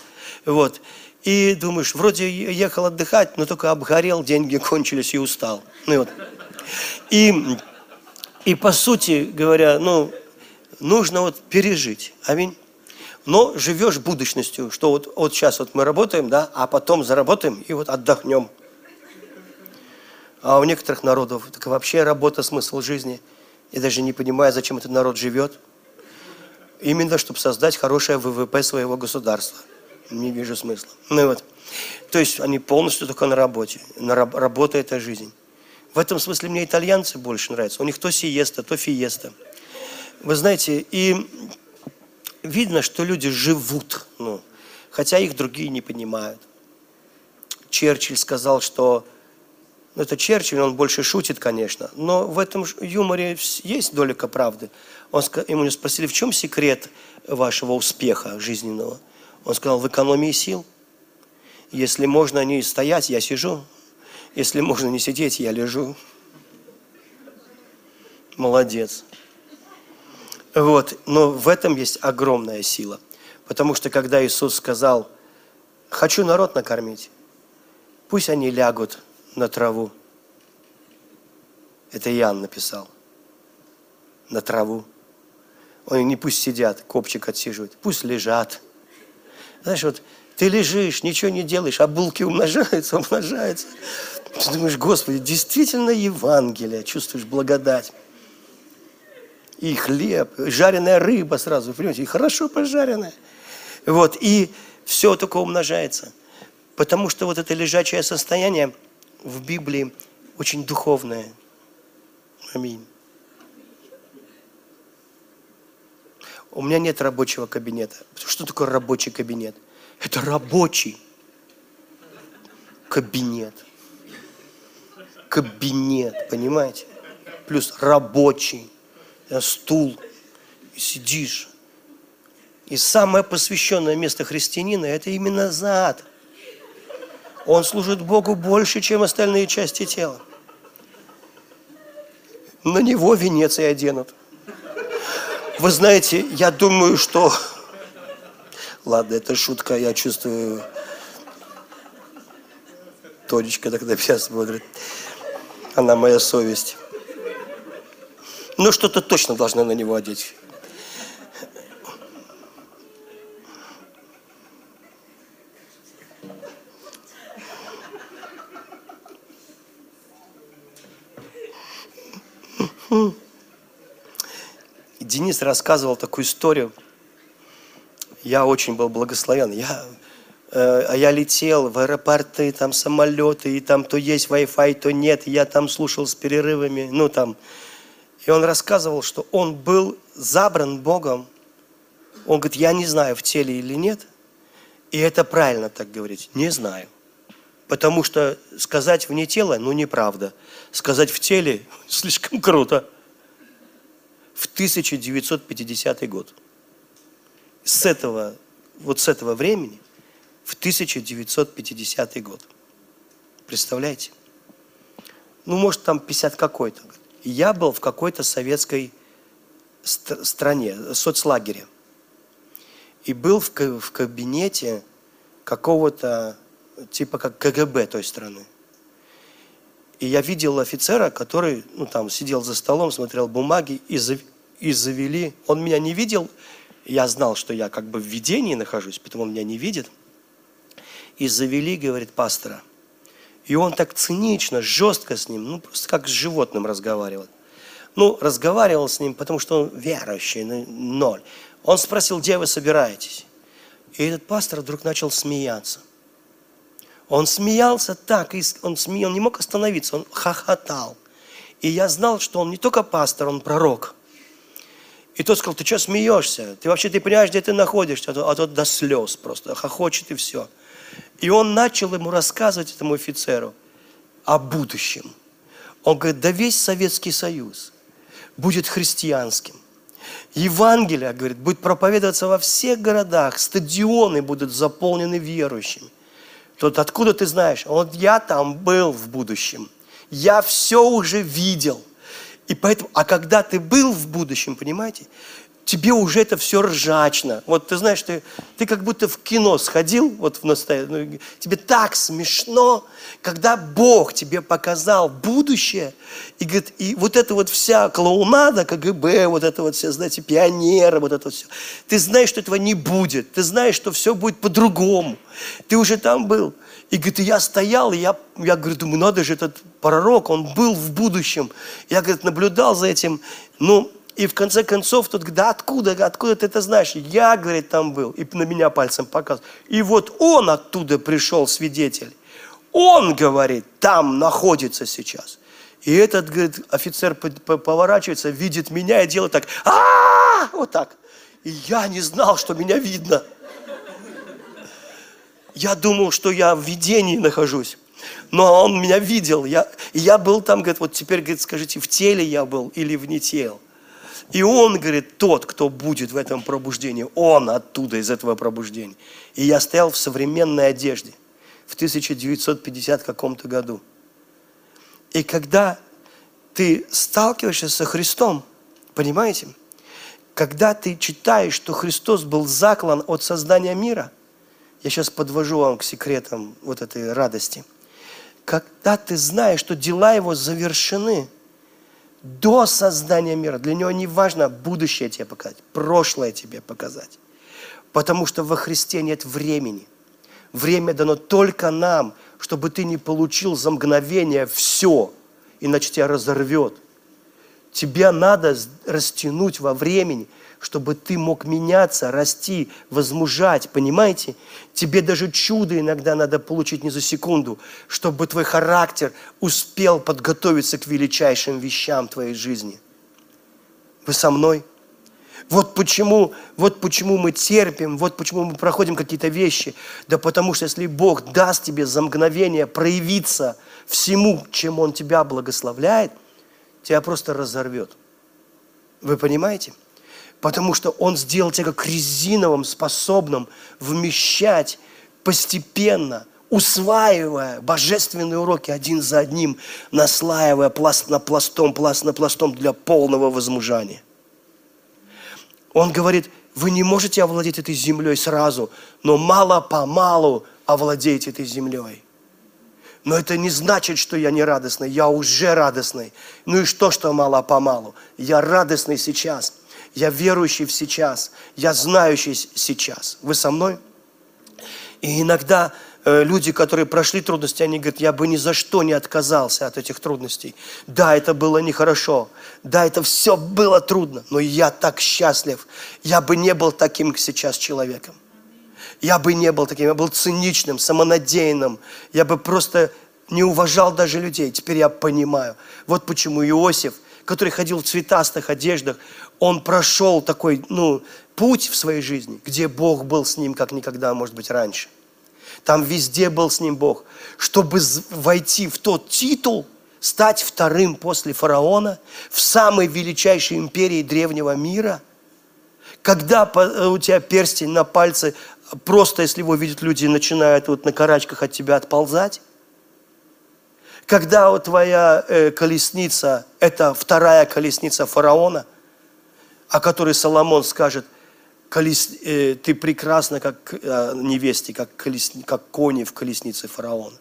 Вот. И думаешь, вроде ехал отдыхать, но только обгорел, деньги кончились и устал. Ну, вот. и, и по сути говоря, ну, нужно вот пережить. Аминь. Но живешь будущностью, что вот, вот сейчас вот мы работаем, да, а потом заработаем и вот отдохнем. А у некоторых народов так вообще работа смысл жизни. И даже не понимая, зачем этот народ живет. Именно, чтобы создать хорошее ВВП своего государства. Не вижу смысла. Ну вот. То есть они полностью только на работе. На раб- работа – это жизнь. В этом смысле мне итальянцы больше нравятся. У них то сиеста, то фиеста. Вы знаете, и видно, что люди живут, ну, хотя их другие не понимают. Черчилль сказал, что ну, это Черчилль, он больше шутит, конечно, но в этом юморе есть долика правды. Он, ему спросили, в чем секрет вашего успеха жизненного? Он сказал, в экономии сил. Если можно не стоять, я сижу. Если можно не сидеть, я лежу. Молодец. Вот, но в этом есть огромная сила. Потому что когда Иисус сказал, хочу народ накормить, пусть они лягут на траву. Это Иоанн написал. На траву. Он не пусть сидят, копчик отсиживают, пусть лежат. Знаешь, вот ты лежишь, ничего не делаешь, а булки умножаются, умножаются. Ты думаешь, Господи, действительно Евангелие, чувствуешь благодать. И хлеб, жареная рыба сразу, понимаете, и хорошо пожаренная. Вот, и все только умножается. Потому что вот это лежачее состояние – в Библии очень духовное. Аминь. У меня нет рабочего кабинета. Что такое рабочий кабинет? Это рабочий кабинет. Кабинет, понимаете? Плюс рабочий. Стул. И сидишь. И самое посвященное место христианина – это именно зад – он служит Богу больше, чем остальные части тела. На него венец и оденут. Вы знаете, я думаю, что... Ладно, это шутка, я чувствую... Тонечка тогда меня смотрит. Она моя совесть. Ну, что-то точно должна на него одеть. Денис рассказывал такую историю. Я очень был благословен. Я, э, а я летел в аэропорты, там самолеты, и там то есть Wi-Fi, то нет. Я там слушал с перерывами, ну там. И он рассказывал, что он был забран Богом. Он говорит, я не знаю, в теле или нет. И это правильно так говорить. Не знаю. Потому что сказать вне тела, ну неправда. Сказать в теле слишком круто в 1950 год. С этого, вот с этого времени в 1950 год. Представляете? Ну, может, там 50 какой-то. Я был в какой-то советской стране, соцлагере. И был в, в кабинете какого-то, типа как КГБ той страны. И я видел офицера, который ну, там, сидел за столом, смотрел бумаги и, зав... и завели. Он меня не видел, я знал, что я как бы в видении нахожусь, поэтому он меня не видит. И завели, говорит, пастора. И он так цинично, жестко с ним, ну просто как с животным разговаривал. Ну, разговаривал с ним, потому что он верующий, ну, ноль. Он спросил, где вы собираетесь? И этот пастор вдруг начал смеяться – он смеялся так, он, смеял, он не мог остановиться, он хохотал. И я знал, что он не только пастор, он пророк. И тот сказал, ты что смеешься? Ты вообще ты понимаешь, где ты находишься? А тот, а тот до слез просто, хохочет и все. И он начал ему рассказывать этому офицеру о будущем. Он говорит, да весь Советский Союз будет христианским. Евангелие, говорит, будет проповедоваться во всех городах, стадионы будут заполнены верующими. Тот, откуда ты знаешь? Вот я там был в будущем. я все уже видел. И поэтому, а когда ты был в будущем, понимаете, тебе уже это все ржачно. Вот ты знаешь, ты, ты как будто в кино сходил, вот в настоящее, ну, тебе так смешно, когда Бог тебе показал будущее, и говорит, и вот эта вот вся клоунада, КГБ, вот это вот все, знаете, пионеры, вот это все, ты знаешь, что этого не будет, ты знаешь, что все будет по-другому, ты уже там был. И говорит, я стоял, и я, я говорю, думаю, надо же, этот пророк, он был в будущем. Я, говорит, наблюдал за этим, ну, и в конце концов, говорит, да откуда, откуда ты это знаешь? Я, говорит, там был. И на меня пальцем показывает. И вот он оттуда пришел, свидетель. Он, говорит, там находится сейчас. И этот, говорит, офицер поворачивается, видит меня и делает так, а вот так. И я не знал, что меня видно. Я думал, что я в видении нахожусь. Но он меня видел. Я, я был там, говорит, вот теперь, говорит, скажите, в теле я был или вне тела. И он, говорит, тот, кто будет в этом пробуждении, он оттуда, из этого пробуждения. И я стоял в современной одежде в 1950 каком-то году. И когда ты сталкиваешься со Христом, понимаете, когда ты читаешь, что Христос был заклан от создания мира, я сейчас подвожу вам к секретам вот этой радости, когда ты знаешь, что дела Его завершены – до создания мира. Для него не важно будущее тебе показать, прошлое тебе показать. Потому что во Христе нет времени. Время дано только нам, чтобы ты не получил за мгновение все, иначе тебя разорвет. Тебе надо растянуть во времени – чтобы ты мог меняться, расти, возмужать, понимаете? Тебе даже чудо иногда надо получить не за секунду, чтобы твой характер успел подготовиться к величайшим вещам твоей жизни. Вы со мной? Вот почему, вот почему мы терпим, вот почему мы проходим какие-то вещи. Да потому что если Бог даст тебе за мгновение проявиться всему, чем Он тебя благословляет, тебя просто разорвет. Вы понимаете? Потому что Он сделал тебя как резиновым, способным вмещать постепенно, усваивая божественные уроки один за одним, наслаивая пласт на пластом, пласт на пластом для полного возмужания. Он говорит, вы не можете овладеть этой землей сразу, но мало-помалу овладеете этой землей. Но это не значит, что я не радостный. Я уже радостный. Ну и что, что мало-помалу? Я радостный сейчас – я верующий в сейчас, я знающий сейчас. Вы со мной? И иногда э, люди, которые прошли трудности, они говорят, я бы ни за что не отказался от этих трудностей. Да, это было нехорошо. Да, это все было трудно. Но я так счастлив. Я бы не был таким сейчас человеком. Я бы не был таким. Я был циничным, самонадеянным. Я бы просто не уважал даже людей. Теперь я понимаю. Вот почему Иосиф, который ходил в цветастых одеждах, он прошел такой, ну, путь в своей жизни, где Бог был с ним, как никогда, может быть, раньше. Там везде был с ним Бог. Чтобы войти в тот титул, стать вторым после фараона в самой величайшей империи древнего мира, когда э, у тебя перстень на пальце, просто если его видят люди, начинают вот на карачках от тебя отползать, когда вот твоя э, колесница, это вторая колесница фараона – о которой Соломон скажет, колес, э, ты прекрасна, как э, невесте, как, колес, как кони в колеснице фараона.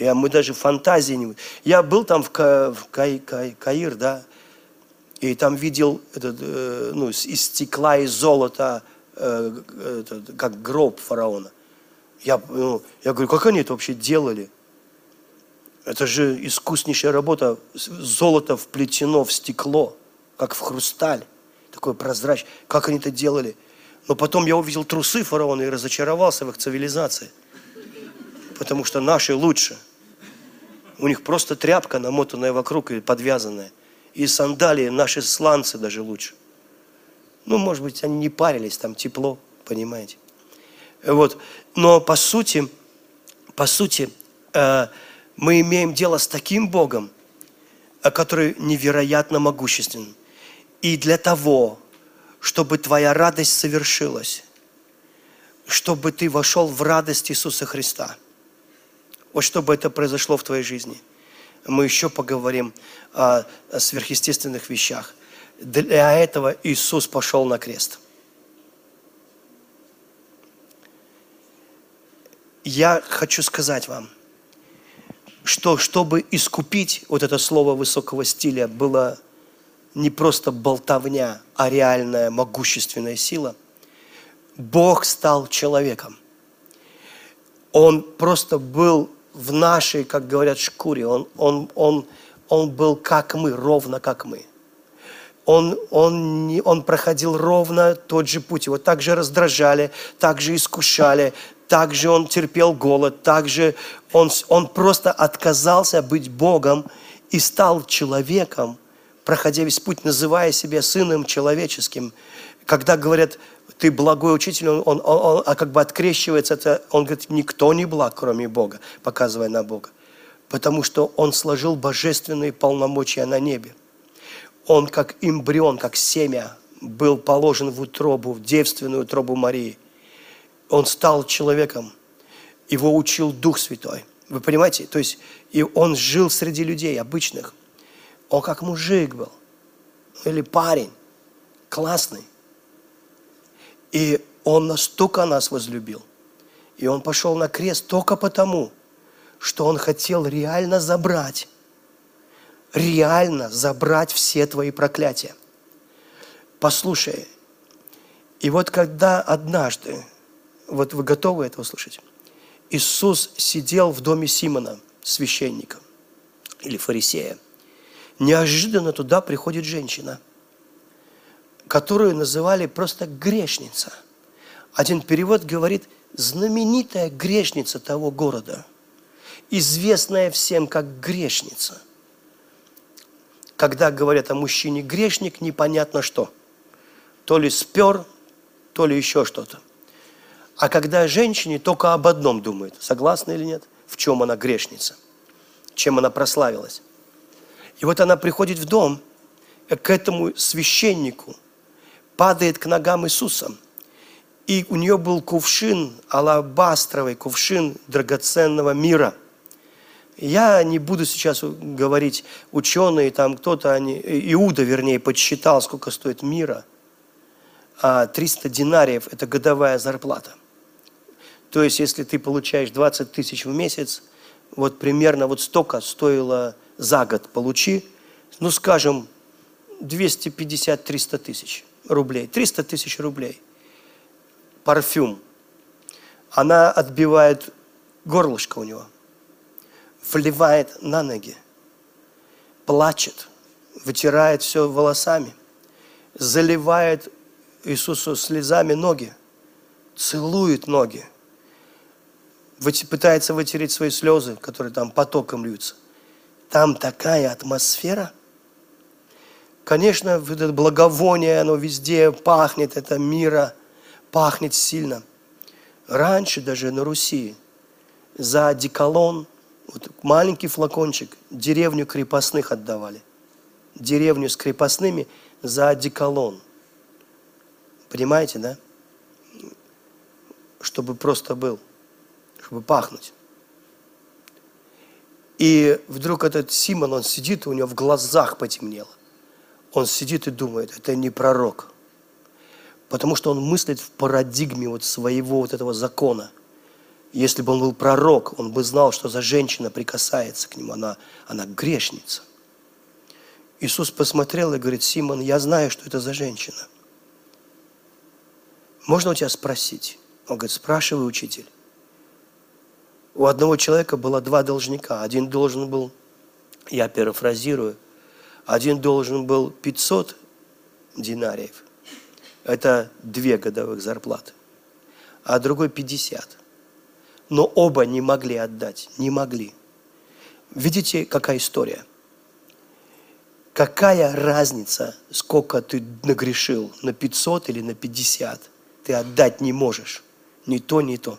И мы даже фантазии не... Я был там в, Ка, в Кай, Кай, Каир, да, и там видел этот, э, ну, из стекла и золота, э, этот, как гроб фараона. Я, ну, я говорю, как они это вообще делали? Это же искуснейшая работа. Золото вплетено в стекло, как в хрусталь такой прозрачный. Как они это делали? Но потом я увидел трусы фараона и разочаровался в их цивилизации. Потому что наши лучше. У них просто тряпка, намотанная вокруг и подвязанная. И сандалии, наши сланцы даже лучше. Ну, может быть, они не парились, там тепло, понимаете. Вот. Но по сути, по сути, э, мы имеем дело с таким Богом, который невероятно могущественен. И для того, чтобы твоя радость совершилась, чтобы ты вошел в радость Иисуса Христа. Вот чтобы это произошло в твоей жизни. мы еще поговорим о сверхъестественных вещах. Для этого Иисус пошел на крест. Я хочу сказать вам, что чтобы искупить вот это слово высокого стиля было не просто болтовня, а реальная могущественная сила, Бог стал человеком. Он просто был в нашей, как говорят, шкуре. Он, он, он, он был как мы, ровно как мы. Он, он, не, он проходил ровно тот же путь. Его также раздражали, также искушали, также он терпел голод, также он, он просто отказался быть Богом и стал человеком, проходя весь путь, называя себя сыном человеческим. Когда говорят, ты благой учитель, он, он, он, он а как бы открещивается, это, он говорит, никто не благ, кроме Бога, показывая на Бога. Потому что он сложил божественные полномочия на небе. Он как эмбрион, как семя, был положен в утробу, в девственную утробу Марии. Он стал человеком. Его учил Дух Святой. Вы понимаете? То есть и он жил среди людей обычных. Он как мужик был. Или парень. Классный. И Он настолько нас возлюбил. И Он пошел на крест только потому, что Он хотел реально забрать, реально забрать все твои проклятия. Послушай, и вот когда однажды, вот вы готовы это услышать, Иисус сидел в доме Симона, священника или фарисея, неожиданно туда приходит женщина – которую называли просто грешница. Один перевод говорит знаменитая грешница того города, известная всем как грешница. Когда говорят о мужчине грешник, непонятно что. То ли спер, то ли еще что-то. А когда женщине только об одном думает, согласна или нет, в чем она грешница, чем она прославилась. И вот она приходит в дом к этому священнику, падает к ногам Иисуса. И у нее был кувшин, алабастровый кувшин драгоценного мира. Я не буду сейчас говорить, ученые, там кто-то, они, Иуда, вернее, подсчитал, сколько стоит мира. А 300 динариев – это годовая зарплата. То есть, если ты получаешь 20 тысяч в месяц, вот примерно вот столько стоило за год получи, ну, скажем, 250-300 тысяч – рублей, 300 тысяч рублей. Парфюм. Она отбивает горлышко у него, вливает на ноги, плачет, вытирает все волосами, заливает Иисусу слезами ноги, целует ноги, пытается вытереть свои слезы, которые там потоком льются. Там такая атмосфера – Конечно, это благовоние, оно везде пахнет, это мира, пахнет сильно. Раньше даже на Руси за деколон, вот маленький флакончик, деревню крепостных отдавали. Деревню с крепостными за деколон. Понимаете, да? Чтобы просто был, чтобы пахнуть. И вдруг этот Симон, он сидит, у него в глазах потемнело он сидит и думает, это не пророк. Потому что он мыслит в парадигме вот своего вот этого закона. Если бы он был пророк, он бы знал, что за женщина прикасается к нему, она, она грешница. Иисус посмотрел и говорит, Симон, я знаю, что это за женщина. Можно у тебя спросить? Он говорит, спрашивай, учитель. У одного человека было два должника. Один должен был, я перефразирую, один должен был 500 динариев. Это две годовых зарплаты. А другой 50. Но оба не могли отдать. Не могли. Видите, какая история? Какая разница, сколько ты нагрешил, на 500 или на 50? Ты отдать не можешь. Ни то, ни то.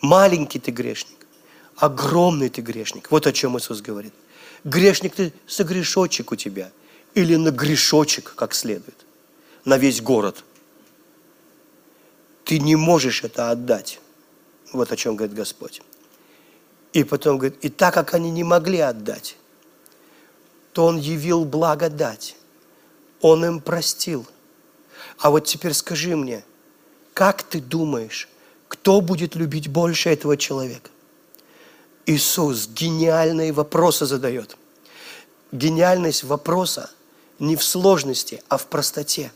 Маленький ты грешник, огромный ты грешник. Вот о чем Иисус говорит. Грешник ты согрешочек у тебя. Или на грешочек, как следует. На весь город. Ты не можешь это отдать. Вот о чем говорит Господь. И потом говорит, и так как они не могли отдать, то Он явил благодать. Он им простил. А вот теперь скажи мне, как ты думаешь, кто будет любить больше этого человека? Иисус гениальные вопросы задает. Гениальность вопроса не в сложности, а в простоте.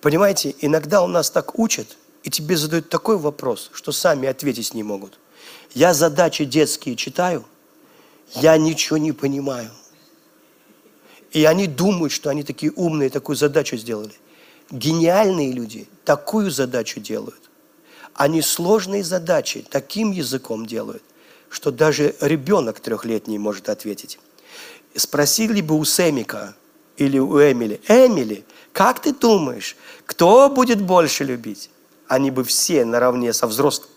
Понимаете, иногда у нас так учат, и тебе задают такой вопрос, что сами ответить не могут. Я задачи детские читаю, я ничего не понимаю. И они думают, что они такие умные, такую задачу сделали. Гениальные люди такую задачу делают. Они сложные задачи таким языком делают, что даже ребенок трехлетний может ответить. Спросили бы у Сэмика или у Эмили, Эмили, как ты думаешь, кто будет больше любить? Они бы все наравне со взрослыми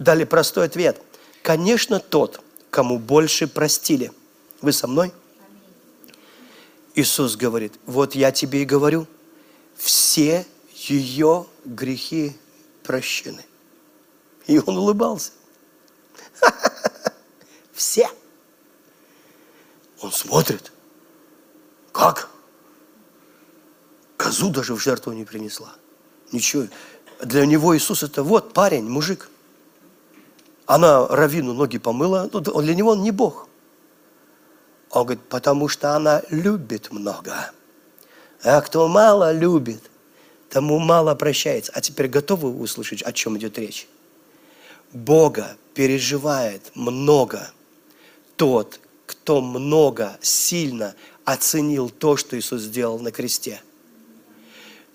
дали простой ответ. Конечно, тот, кому больше простили. Вы со мной? Иисус говорит, вот я тебе и говорю, все ее грехи прощены. И он улыбался. Все. Он смотрит. Как? Козу даже в жертву не принесла. Ничего. Для него Иисус это вот парень, мужик. Она равину ноги помыла, ну, для него он не Бог. Он говорит, потому что она любит много. А кто мало любит, тому мало прощается. А теперь готовы услышать, о чем идет речь? Бога переживает много тот, кто много, сильно оценил то, что Иисус сделал на кресте.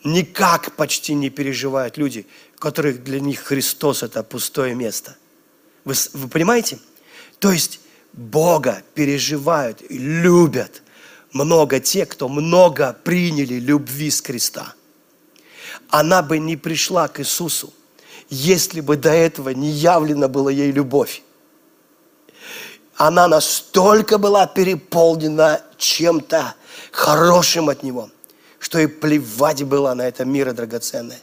Никак почти не переживают люди, которых для них Христос – это пустое место. Вы, вы понимаете? То есть Бога переживают и любят много те, кто много приняли любви с креста. Она бы не пришла к Иисусу, если бы до этого не явлена была ей любовь. Она настолько была переполнена чем-то хорошим от Него, что и плевать было на это мира драгоценное.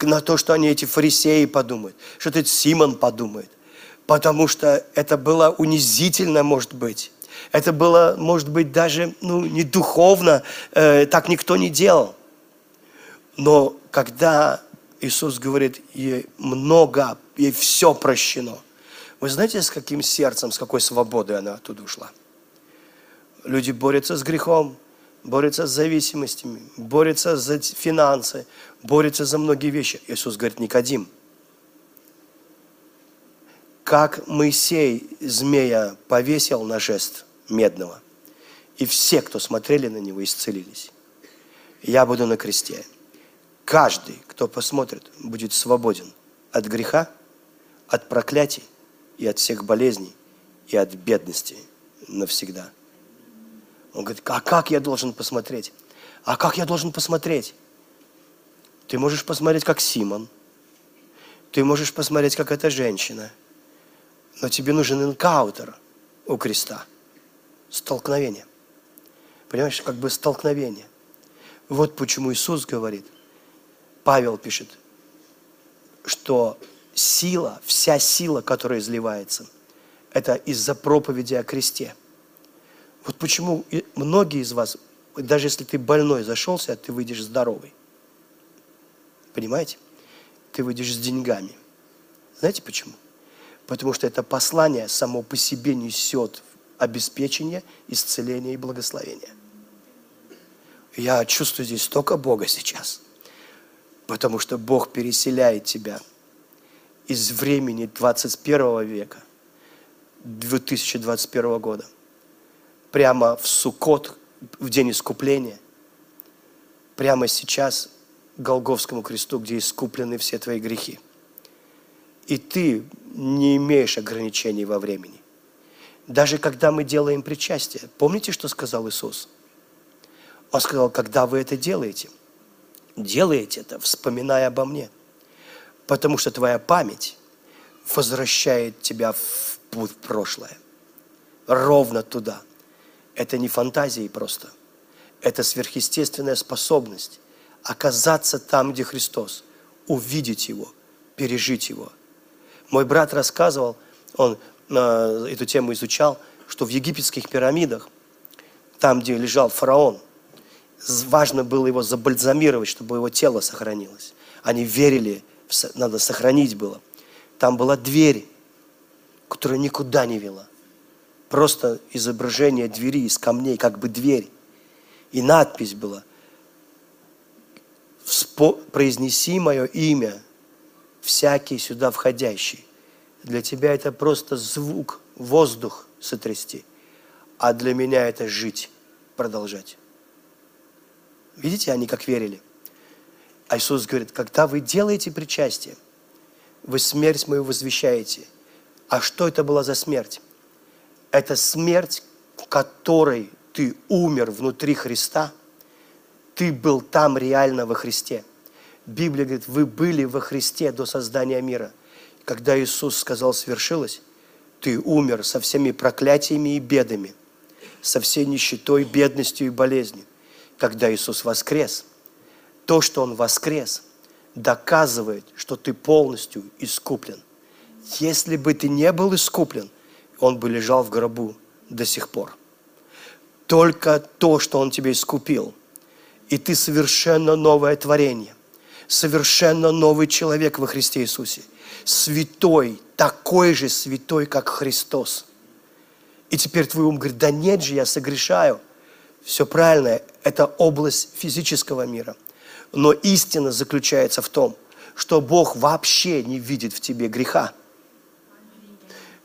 На то, что они, эти фарисеи, подумают, что этот Симон подумает. Потому что это было унизительно, может быть. Это было, может быть, даже ну, не духовно, э, так никто не делал. Но когда Иисус говорит, ей много, ей все прощено. Вы знаете, с каким сердцем, с какой свободой она оттуда ушла? Люди борются с грехом, борются с зависимостями, борются за финансы, борются за многие вещи. Иисус говорит, Никодим, как Моисей змея повесил на жест медного, и все, кто смотрели на него, исцелились. Я буду на кресте. Каждый, кто посмотрит, будет свободен от греха, от проклятий и от всех болезней и от бедности навсегда. Он говорит, а как я должен посмотреть? А как я должен посмотреть? Ты можешь посмотреть, как Симон. Ты можешь посмотреть, как эта женщина. Но тебе нужен энкаутер у креста. Столкновение. Понимаешь, как бы столкновение. Вот почему Иисус говорит – Павел пишет, что сила, вся сила, которая изливается, это из-за проповеди о кресте. Вот почему многие из вас, даже если ты больной зашелся, ты выйдешь здоровый. Понимаете? Ты выйдешь с деньгами. Знаете почему? Потому что это послание само по себе несет обеспечение, исцеление и благословение. Я чувствую здесь столько Бога сейчас – Потому что Бог переселяет тебя из времени 21 века, 2021 года, прямо в Сукот, в день искупления, прямо сейчас к Голговскому кресту, где искуплены все твои грехи. И ты не имеешь ограничений во времени. Даже когда мы делаем причастие, помните, что сказал Иисус? Он сказал, когда вы это делаете – делаете это, вспоминая обо мне. Потому что твоя память возвращает тебя в путь прошлое. Ровно туда. Это не фантазии просто. Это сверхъестественная способность оказаться там, где Христос, увидеть Его, пережить Его. Мой брат рассказывал, он э, эту тему изучал, что в египетских пирамидах, там, где лежал фараон, важно было его забальзамировать, чтобы его тело сохранилось. Они верили, надо сохранить было. Там была дверь, которая никуда не вела. Просто изображение двери из камней, как бы дверь. И надпись была «Произнеси мое имя, всякий сюда входящий». Для тебя это просто звук, воздух сотрясти. А для меня это жить, продолжать. Видите, они как верили. А Иисус говорит, когда вы делаете причастие, вы смерть мою возвещаете. А что это была за смерть? Это смерть, которой ты умер внутри Христа, ты был там реально во Христе. Библия говорит, вы были во Христе до создания мира. Когда Иисус сказал «свершилось», ты умер со всеми проклятиями и бедами, со всей нищетой, бедностью и болезнью. Когда Иисус воскрес, то, что Он воскрес, доказывает, что ты полностью искуплен. Если бы ты не был искуплен, он бы лежал в гробу до сих пор. Только то, что Он тебе искупил, и ты совершенно новое творение, совершенно новый человек во Христе Иисусе – святой, такой же святой, как Христос. И теперь твой ум говорит, да нет же, я согрешаю. Все правильно, это область физического мира. Но истина заключается в том, что Бог вообще не видит в тебе греха.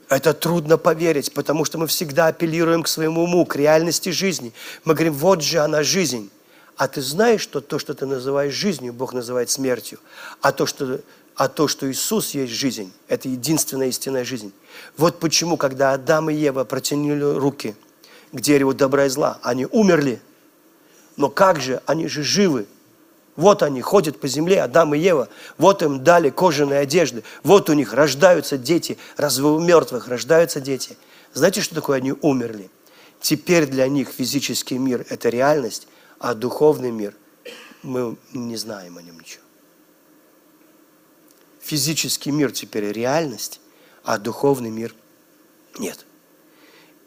Это трудно поверить, потому что мы всегда апеллируем к своему уму, к реальности жизни. Мы говорим, вот же она жизнь. А ты знаешь, что то, что ты называешь жизнью, Бог называет смертью. А то, что а то, что Иисус есть жизнь, это единственная истинная жизнь. Вот почему, когда Адам и Ева протянули руки к дереву добра и зла, они умерли. Но как же, они же живы. Вот они ходят по земле, Адам и Ева. Вот им дали кожаные одежды. Вот у них рождаются дети. Разве у мертвых рождаются дети? Знаете, что такое они умерли? Теперь для них физический мир – это реальность, а духовный мир – мы не знаем о нем ничего физический мир теперь реальность, а духовный мир нет.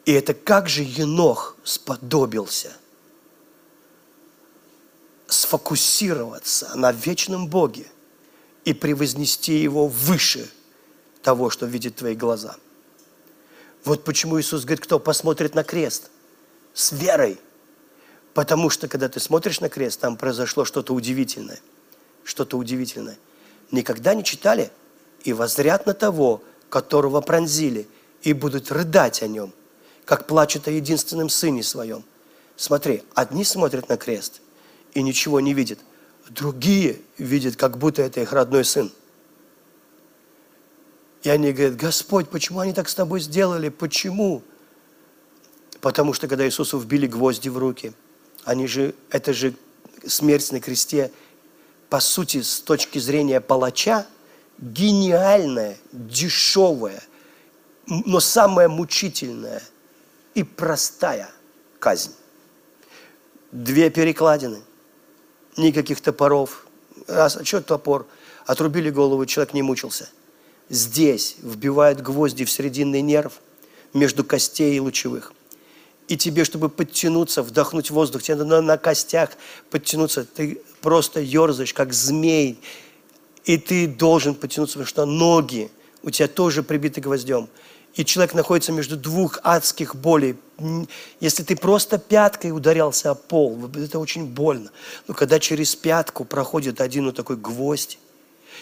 И это как же Енох сподобился сфокусироваться на вечном Боге и превознести Его выше того, что видят твои глаза. Вот почему Иисус говорит, кто посмотрит на крест с верой. Потому что, когда ты смотришь на крест, там произошло что-то удивительное. Что-то удивительное никогда не читали? «И возрят на того, которого пронзили, и будут рыдать о нем, как плачут о единственном сыне своем». Смотри, одни смотрят на крест и ничего не видят, другие видят, как будто это их родной сын. И они говорят, Господь, почему они так с тобой сделали? Почему? Потому что когда Иисусу вбили гвозди в руки, они же, это же смерть на кресте – по сути, с точки зрения палача, гениальная, дешевая, но самая мучительная и простая казнь. Две перекладины, никаких топоров. Раз, а что топор? Отрубили голову, человек не мучился. Здесь вбивают гвозди в срединный нерв между костей и лучевых и тебе, чтобы подтянуться, вдохнуть воздух, тебе надо на костях подтянуться. Ты просто ерзаешь, как змей, и ты должен подтянуться, потому что ноги у тебя тоже прибиты гвоздем. И человек находится между двух адских болей. Если ты просто пяткой ударялся о пол, это очень больно. Но когда через пятку проходит один вот такой гвоздь,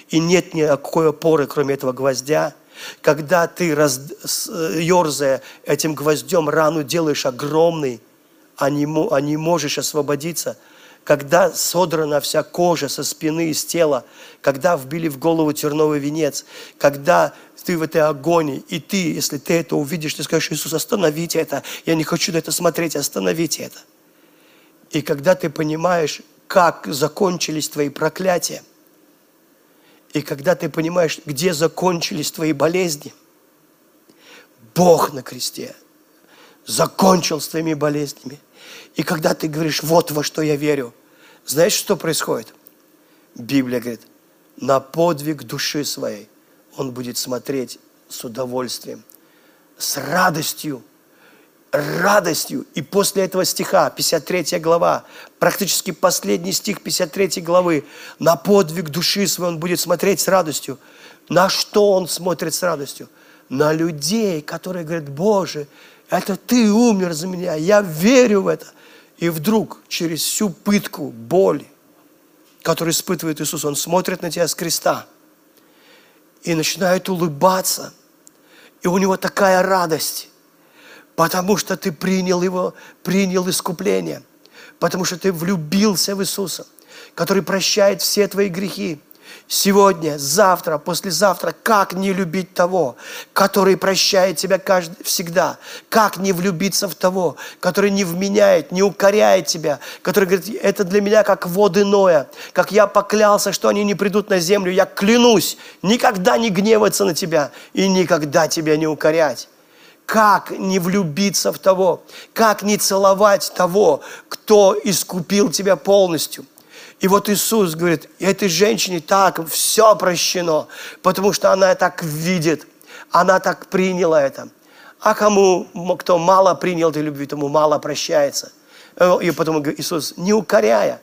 и нет никакой опоры, кроме этого гвоздя – когда ты, раз, ерзая этим гвоздем, рану делаешь огромный, а не, а не можешь освободиться, когда содрана вся кожа со спины, из тела, когда вбили в голову терновый венец, когда ты в этой агонии, и ты, если ты это увидишь, ты скажешь, Иисус, остановите это, я не хочу на это смотреть, остановите это. И когда ты понимаешь, как закончились твои проклятия – и когда ты понимаешь, где закончились твои болезни, Бог на кресте закончил с твоими болезнями. И когда ты говоришь, вот во что я верю, знаешь, что происходит? Библия говорит, на подвиг души своей он будет смотреть с удовольствием. с радостью, радостью. И после этого стиха, 53 глава, практически последний стих 53 главы, на подвиг души свой он будет смотреть с радостью. На что он смотрит с радостью? На людей, которые говорят, Боже, это Ты умер за меня, я верю в это. И вдруг через всю пытку, боль, которую испытывает Иисус, Он смотрит на тебя с креста и начинает улыбаться. И у него такая радость, потому что ты принял его, принял искупление, потому что ты влюбился в Иисуса, который прощает все твои грехи, сегодня, завтра, послезавтра, как не любить того, который прощает тебя каждый, всегда? Как не влюбиться в того, который не вменяет, не укоряет тебя, который говорит, это для меня как воды Ноя, как я поклялся, что они не придут на землю, я клянусь никогда не гневаться на тебя и никогда тебя не укорять. Как не влюбиться в того, как не целовать того, кто искупил тебя полностью – и вот Иисус говорит, этой женщине так все прощено, потому что она так видит, она так приняла это. А кому, кто мало принял этой любви, тому мало прощается. Э, и потом Иисус, не укоряя,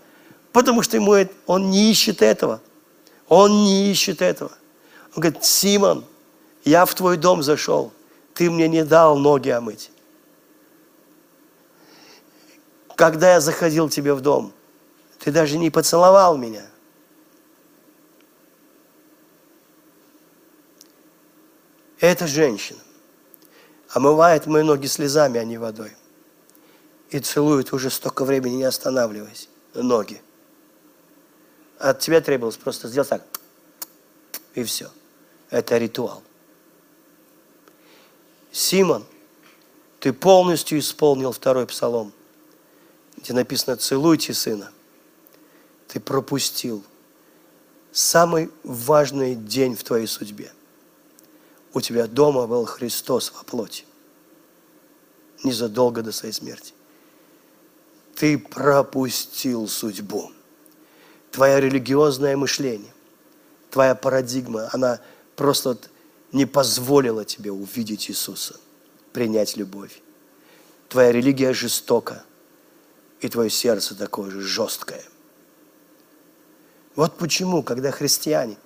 потому что ему, он не ищет этого. Он не ищет этого. Он говорит, Симон, я в твой дом зашел, ты мне не дал ноги омыть. Когда я заходил к тебе в дом, ты даже не поцеловал меня. Эта женщина омывает мои ноги слезами, а не водой. И целует уже столько времени, не останавливаясь, ноги. От тебя требовалось просто сделать так, и все. Это ритуал. Симон, ты полностью исполнил второй псалом, где написано «Целуйте сына» ты пропустил самый важный день в твоей судьбе. У тебя дома был Христос во плоти. Незадолго до своей смерти. Ты пропустил судьбу. Твое религиозное мышление, твоя парадигма, она просто не позволила тебе увидеть Иисуса, принять любовь. Твоя религия жестока, и твое сердце такое же жесткое. Вот почему, когда христиане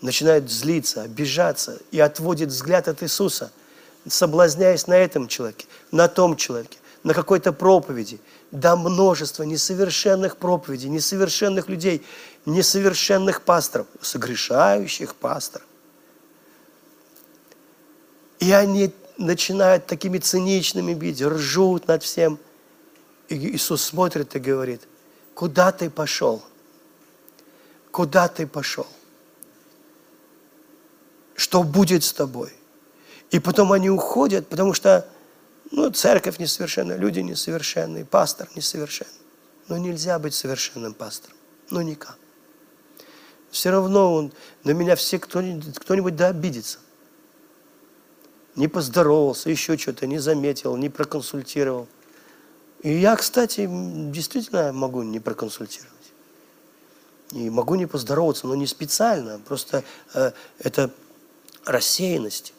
начинают злиться, обижаться и отводят взгляд от Иисуса, соблазняясь на этом человеке, на том человеке, на какой-то проповеди, да множество несовершенных проповедей, несовершенных людей, несовершенных пасторов, согрешающих пасторов. И они начинают такими циничными быть, ржут над всем. И Иисус смотрит и говорит, куда ты пошел? Куда ты пошел, что будет с тобой. И потом они уходят, потому что ну, церковь несовершенная, люди несовершенные, пастор несовершенный. Но нельзя быть совершенным пастором. Ну, никак. Все равно он, на меня все кто-нибудь, кто-нибудь да обидится. Не поздоровался, еще что-то, не заметил, не проконсультировал. И я, кстати, действительно могу не проконсультировать. И могу не поздороваться, но не специально, просто э, это рассеянность.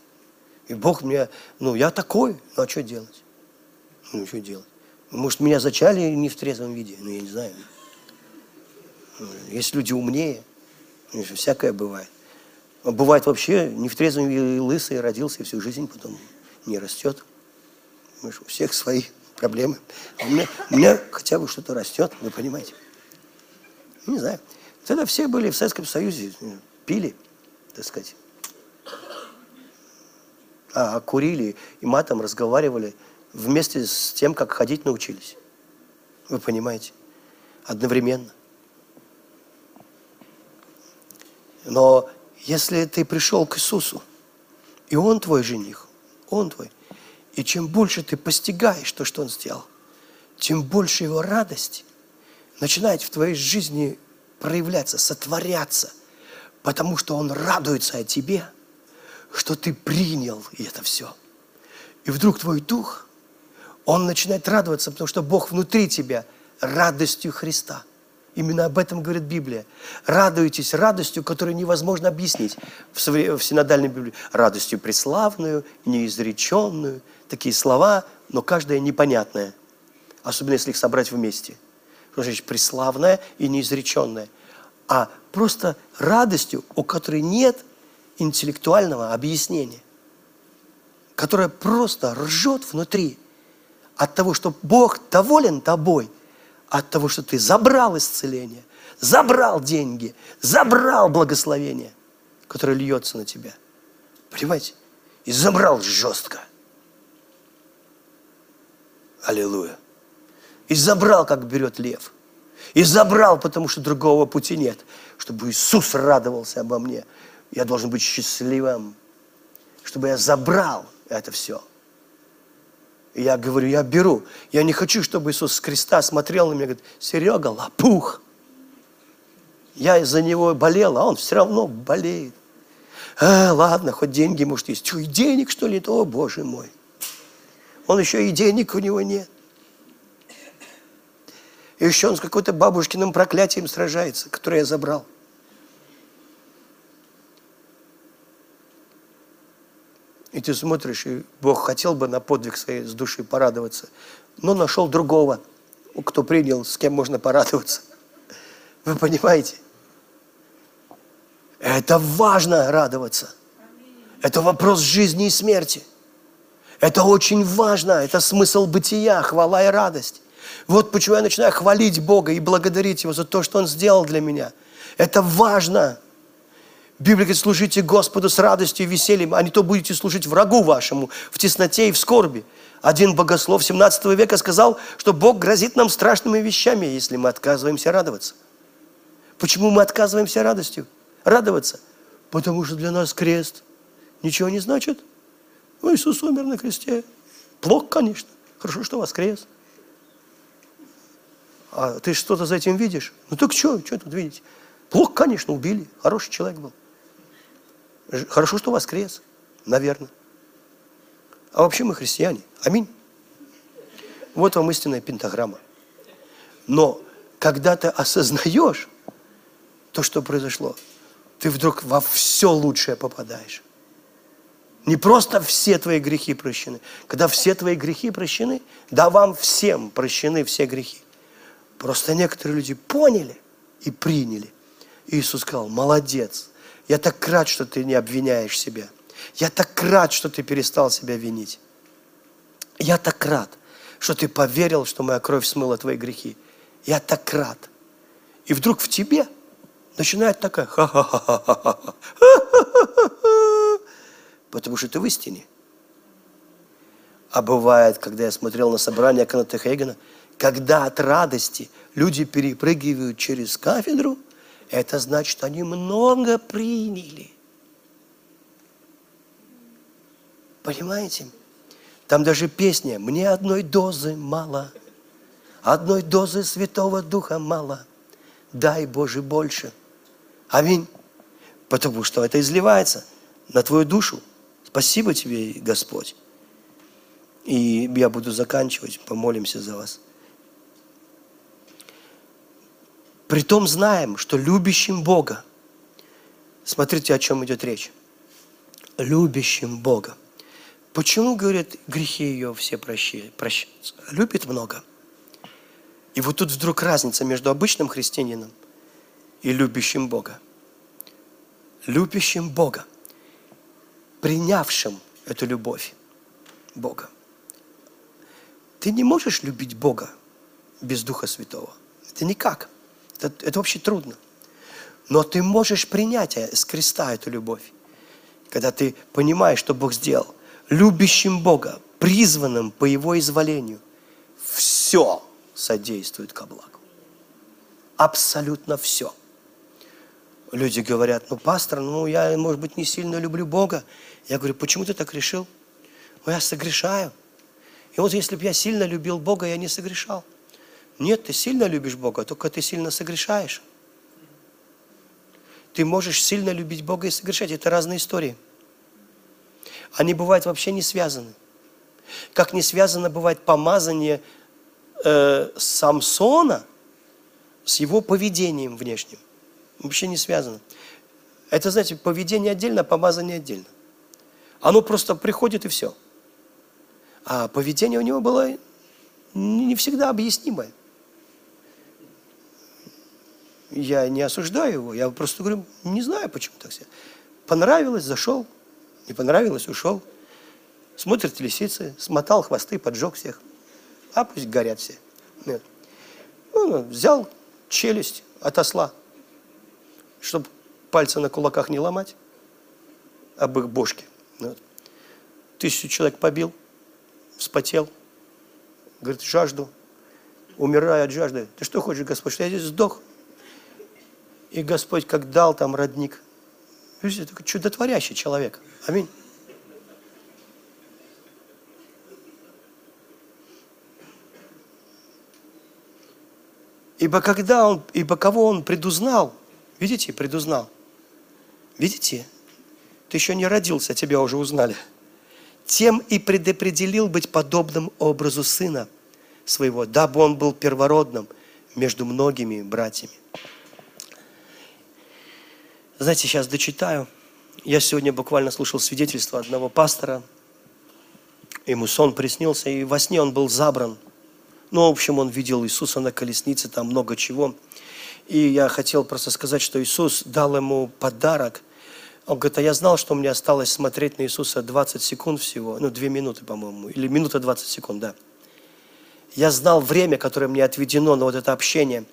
И Бог мне, ну, я такой, ну, а что делать? Ну, что делать? Может, меня зачали не в трезвом виде? Ну, я не знаю. Есть люди умнее, всякое бывает. А бывает вообще не в трезвом виде лысый, родился и всю жизнь потом не растет. У всех свои проблемы. А у меня, у меня хотя бы что-то растет, вы понимаете. Не знаю. Тогда все были в Советском Союзе, пили, так сказать. А, курили и матом разговаривали вместе с тем, как ходить научились. Вы понимаете? Одновременно. Но если ты пришел к Иисусу, и Он твой жених, Он твой, и чем больше ты постигаешь то, что Он сделал, тем больше Его радости начинает в твоей жизни проявляться, сотворяться, потому что Он радуется о тебе, что ты принял это все. И вдруг твой дух, он начинает радоваться, потому что Бог внутри тебя радостью Христа. Именно об этом говорит Библия. Радуйтесь радостью, которую невозможно объяснить в, синодальной Библии. Радостью преславную, неизреченную. Такие слова, но каждая непонятная. Особенно, если их собрать вместе. Что значит преславная и неизреченная? А просто радостью, у которой нет интеллектуального объяснения. Которая просто ржет внутри от того, что Бог доволен тобой – от того, что ты забрал исцеление, забрал деньги, забрал благословение, которое льется на тебя. Понимаете? И забрал жестко. Аллилуйя. И забрал, как берет лев. И забрал, потому что другого пути нет. Чтобы Иисус радовался обо мне. Я должен быть счастливым. Чтобы я забрал это все. И я говорю, я беру. Я не хочу, чтобы Иисус с креста смотрел на меня и говорит, Серега, лопух. Я из-за него болел, а он все равно болеет. А, ладно, хоть деньги, может, есть. Что, и денег, что ли? О, Боже мой. Он еще и денег у него нет. И еще он с какой-то бабушкиным проклятием сражается, которое я забрал. И ты смотришь, и Бог хотел бы на подвиг своей с души порадоваться, но нашел другого, кто принял, с кем можно порадоваться. Вы понимаете? Это важно радоваться. Это вопрос жизни и смерти. Это очень важно. Это смысл бытия, хвала и радость. Вот почему я начинаю хвалить Бога и благодарить Его за то, что Он сделал для меня. Это важно. Библия говорит, служите Господу с радостью и весельем, а не то будете служить врагу вашему в тесноте и в скорби. Один богослов 17 века сказал, что Бог грозит нам страшными вещами, если мы отказываемся радоваться. Почему мы отказываемся радостью? Радоваться? Потому что для нас крест ничего не значит. Ну, Иисус умер на кресте. Плохо, конечно. Хорошо, что крест. А ты что-то за этим видишь? Ну так что, что тут видите? Плохо, конечно, убили. Хороший человек был. Хорошо, что воскрес, наверное. А вообще мы христиане. Аминь. Вот вам истинная пентаграмма. Но когда ты осознаешь то, что произошло, ты вдруг во все лучшее попадаешь. Не просто все твои грехи прощены. Когда все твои грехи прощены, да вам всем прощены все грехи. Просто некоторые люди поняли и приняли. И Иисус сказал, молодец, я так рад, что ты не обвиняешь себя. Я так рад, что ты перестал себя винить. Я так рад, что ты поверил, что моя кровь смыла твои грехи. Я так рад. И вдруг в тебе начинает такая ха-ха-ха-ха-ха. Потому что ты в истине. А бывает, когда я смотрел на собрание Каната Хейгена, когда от радости люди перепрыгивают через кафедру – это значит, они много приняли. Понимаете? Там даже песня «Мне одной дозы мало, одной дозы Святого Духа мало, дай Боже больше». Аминь. Потому что это изливается на твою душу. Спасибо тебе, Господь. И я буду заканчивать, помолимся за вас. Притом знаем, что любящим Бога, смотрите, о чем идет речь, любящим Бога. Почему, говорят, грехи ее все прощаются? Любит много. И вот тут вдруг разница между обычным христианином и любящим Бога. Любящим Бога, принявшим эту любовь Бога. Ты не можешь любить Бога без Духа Святого. Это никак. Это, это вообще трудно. Но ты можешь принять с креста эту любовь, когда ты понимаешь, что Бог сделал. Любящим Бога, призванным по Его изволению, все содействует ко благу. Абсолютно все. Люди говорят, ну, пастор, ну, я, может быть, не сильно люблю Бога. Я говорю, почему ты так решил? Ну, я согрешаю. И вот если бы я сильно любил Бога, я не согрешал. Нет, ты сильно любишь Бога, только ты сильно согрешаешь. Ты можешь сильно любить Бога и согрешать. Это разные истории. Они бывают вообще не связаны. Как не связано бывает помазание э, Самсона с его поведением внешним. Вообще не связано. Это, знаете, поведение отдельно, помазание отдельно. Оно просто приходит и все. А поведение у него было не всегда объяснимое. Я не осуждаю его, я просто говорю, не знаю, почему так все. Понравилось, зашел, не понравилось, ушел. Смотрит лисицы, смотал хвосты, поджег всех. А пусть горят все. Нет. Ну, взял челюсть от осла, чтобы пальцы на кулаках не ломать, об их бошке. Вот. Тысячу человек побил, вспотел, говорит, жажду, умираю от жажды. Ты что хочешь, Господь, что я здесь сдох? И Господь как дал там родник. Видите, такой чудотворящий человек. Аминь. Ибо когда он, ибо кого он предузнал, видите, предузнал. Видите? Ты еще не родился, тебя уже узнали. Тем и предопределил быть подобным образу сына своего, дабы он был первородным между многими братьями. Знаете, сейчас дочитаю. Я сегодня буквально слушал свидетельство одного пастора. Ему сон приснился, и во сне он был забран – ну, в общем, он видел Иисуса на колеснице, там много чего. И я хотел просто сказать, что Иисус дал ему подарок. Он говорит, а я знал, что мне осталось смотреть на Иисуса 20 секунд всего, ну, 2 минуты, по-моему, или минута 20 секунд, да. Я знал время, которое мне отведено на вот это общение.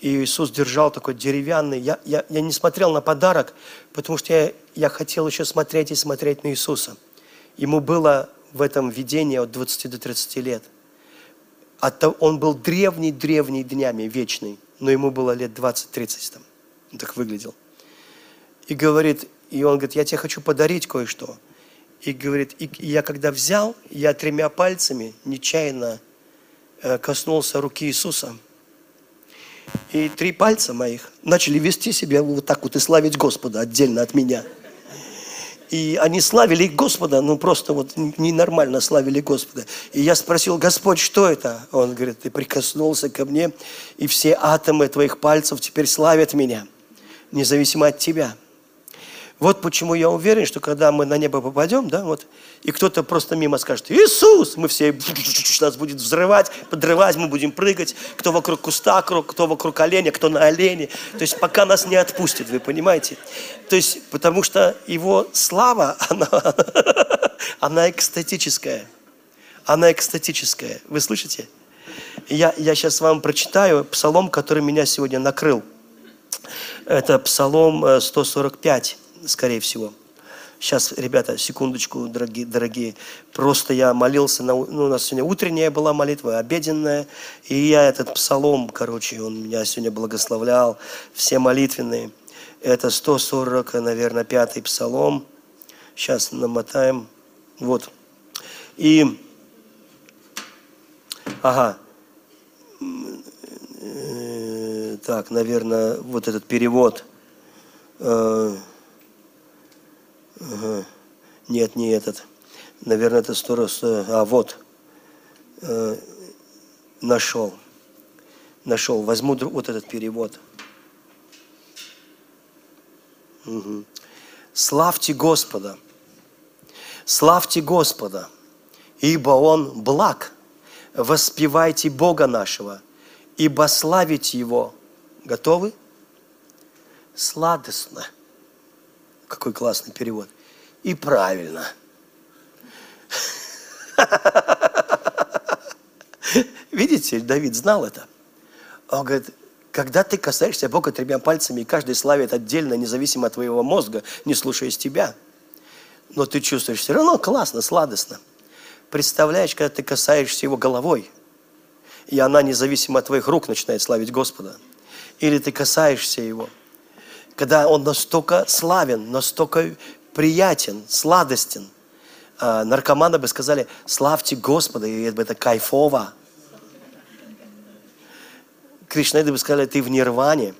И Иисус держал такой деревянный. Я, я, я не смотрел на подарок, потому что я, я хотел еще смотреть и смотреть на Иисуса. Ему было в этом видении от 20 до 30 лет он был древний-древний днями, вечный, но ему было лет 20-30 там. Он так выглядел. И говорит, и он говорит, я тебе хочу подарить кое-что. И говорит, и я когда взял, я тремя пальцами нечаянно э, коснулся руки Иисуса. И три пальца моих начали вести себя вот так вот и славить Господа отдельно от меня. И они славили Господа, ну просто вот ненормально славили Господа. И я спросил, Господь, что это? Он говорит, ты прикоснулся ко мне, и все атомы твоих пальцев теперь славят меня, независимо от тебя. Вот почему я уверен, что когда мы на небо попадем, да, вот, и кто-то просто мимо скажет, Иисус, мы все, нас будет взрывать, подрывать, мы будем прыгать, кто вокруг куста, кто вокруг оленя, кто на олене. То есть пока нас не отпустит, вы понимаете? То есть, потому что его слава, она, она экстатическая. Она экстатическая. Вы слышите? Я, я сейчас вам прочитаю псалом, который меня сегодня накрыл. Это псалом 145 скорее всего. Сейчас, ребята, секундочку, дорогие, дорогие. Просто я молился, на, ну, у нас сегодня утренняя была молитва, обеденная. И я этот псалом, короче, он меня сегодня благословлял. Все молитвенные. Это 140, наверное, пятый псалом. Сейчас намотаем. Вот. И, ага, э, так, наверное, вот этот перевод. Э, Ага. Нет, не этот. Наверное, это сто. Э, а, вот. Э, нашел. Нашел. Возьму вот этот перевод. Угу. Славьте Господа. Славьте Господа, ибо Он благ. Воспевайте Бога нашего, ибо славить Его. Готовы? Сладостно. Какой классный перевод. И правильно. Видите, Давид знал это. Он говорит, когда ты касаешься Бога тремя пальцами, и каждый славит отдельно, независимо от твоего мозга, не слушаясь тебя, но ты чувствуешь все равно классно, сладостно. Представляешь, когда ты касаешься Его головой, и она, независимо от твоих рук, начинает славить Господа. Или ты касаешься Его – когда он настолько славен, настолько приятен, сладостен. А, наркоманы бы сказали, славьте Господа, и это кайфово. Кришнаиды бы сказали, ты в нирване.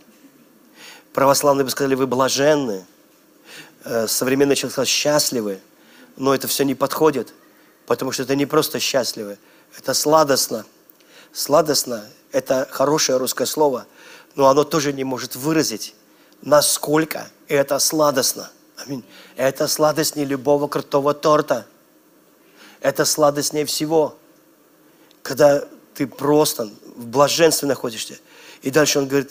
Православные бы сказали, вы блаженны. Э, современный человек сказал, счастливы. Но это все не подходит, потому что это не просто счастливы, это сладостно. Сладостно – это хорошее русское слово – но оно тоже не может выразить, насколько это сладостно. Аминь. Это сладостнее любого крутого торта. Это сладостнее всего. Когда ты просто в блаженстве находишься. И дальше он говорит,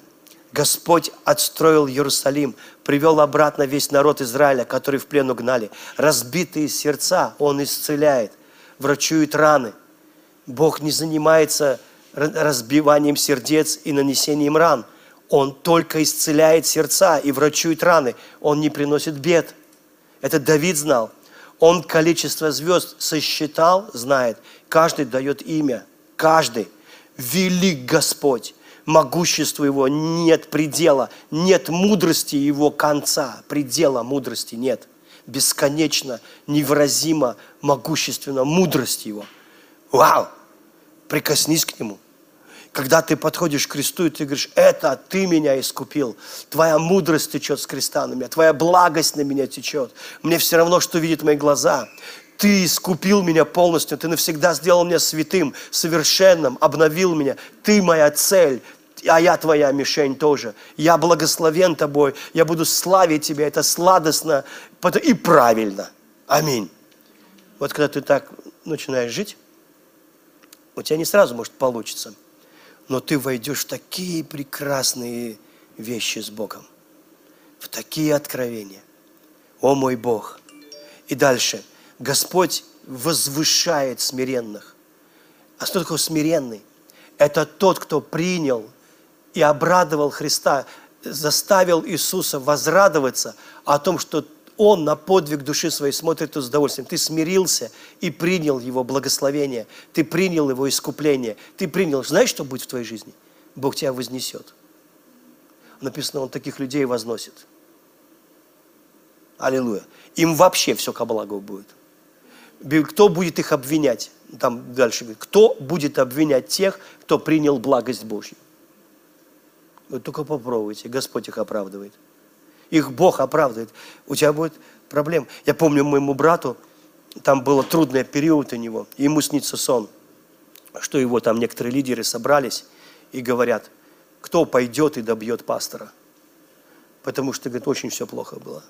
Господь отстроил Иерусалим, привел обратно весь народ Израиля, который в плен угнали. Разбитые сердца Он исцеляет, врачует раны. Бог не занимается разбиванием сердец и нанесением ран. Он только исцеляет сердца и врачует раны. Он не приносит бед. Это Давид знал. Он количество звезд сосчитал, знает. Каждый дает имя. Каждый. Велик Господь могуществу Его нет предела, нет мудрости Его конца, предела мудрости нет. Бесконечно, невыразимо, могущественно мудрость Его. Вау! Прикоснись к Нему. Когда ты подходишь к кресту, и ты говоришь, это ты меня искупил. Твоя мудрость течет с креста на меня, твоя благость на меня течет. Мне все равно, что видят мои глаза. Ты искупил меня полностью, Ты навсегда сделал меня святым, совершенным, обновил меня. Ты моя цель, а я твоя мишень тоже. Я благословен тобой, я буду славить тебя, это сладостно и правильно. Аминь. Вот когда ты так начинаешь жить, у тебя не сразу может получиться, но ты войдешь в такие прекрасные вещи с Богом, в такие откровения. О мой Бог! И дальше – Господь возвышает смиренных. А что такое смиренный? Это тот, кто принял и обрадовал Христа, заставил Иисуса возрадоваться о том, что Он на подвиг души своей смотрит с удовольствием. Ты смирился и принял Его благословение. Ты принял Его искупление. Ты принял. Знаешь, что будет в твоей жизни? Бог тебя вознесет. Написано, Он таких людей возносит. Аллилуйя. Им вообще все ко благу будет кто будет их обвинять? Там дальше говорит, кто будет обвинять тех, кто принял благость Божью? Вы только попробуйте, Господь их оправдывает. Их Бог оправдывает. У тебя будет проблем. Я помню моему брату, там был трудный период у него, и ему снится сон, что его там некоторые лидеры собрались и говорят, кто пойдет и добьет пастора. Потому что, говорит, очень все плохо было.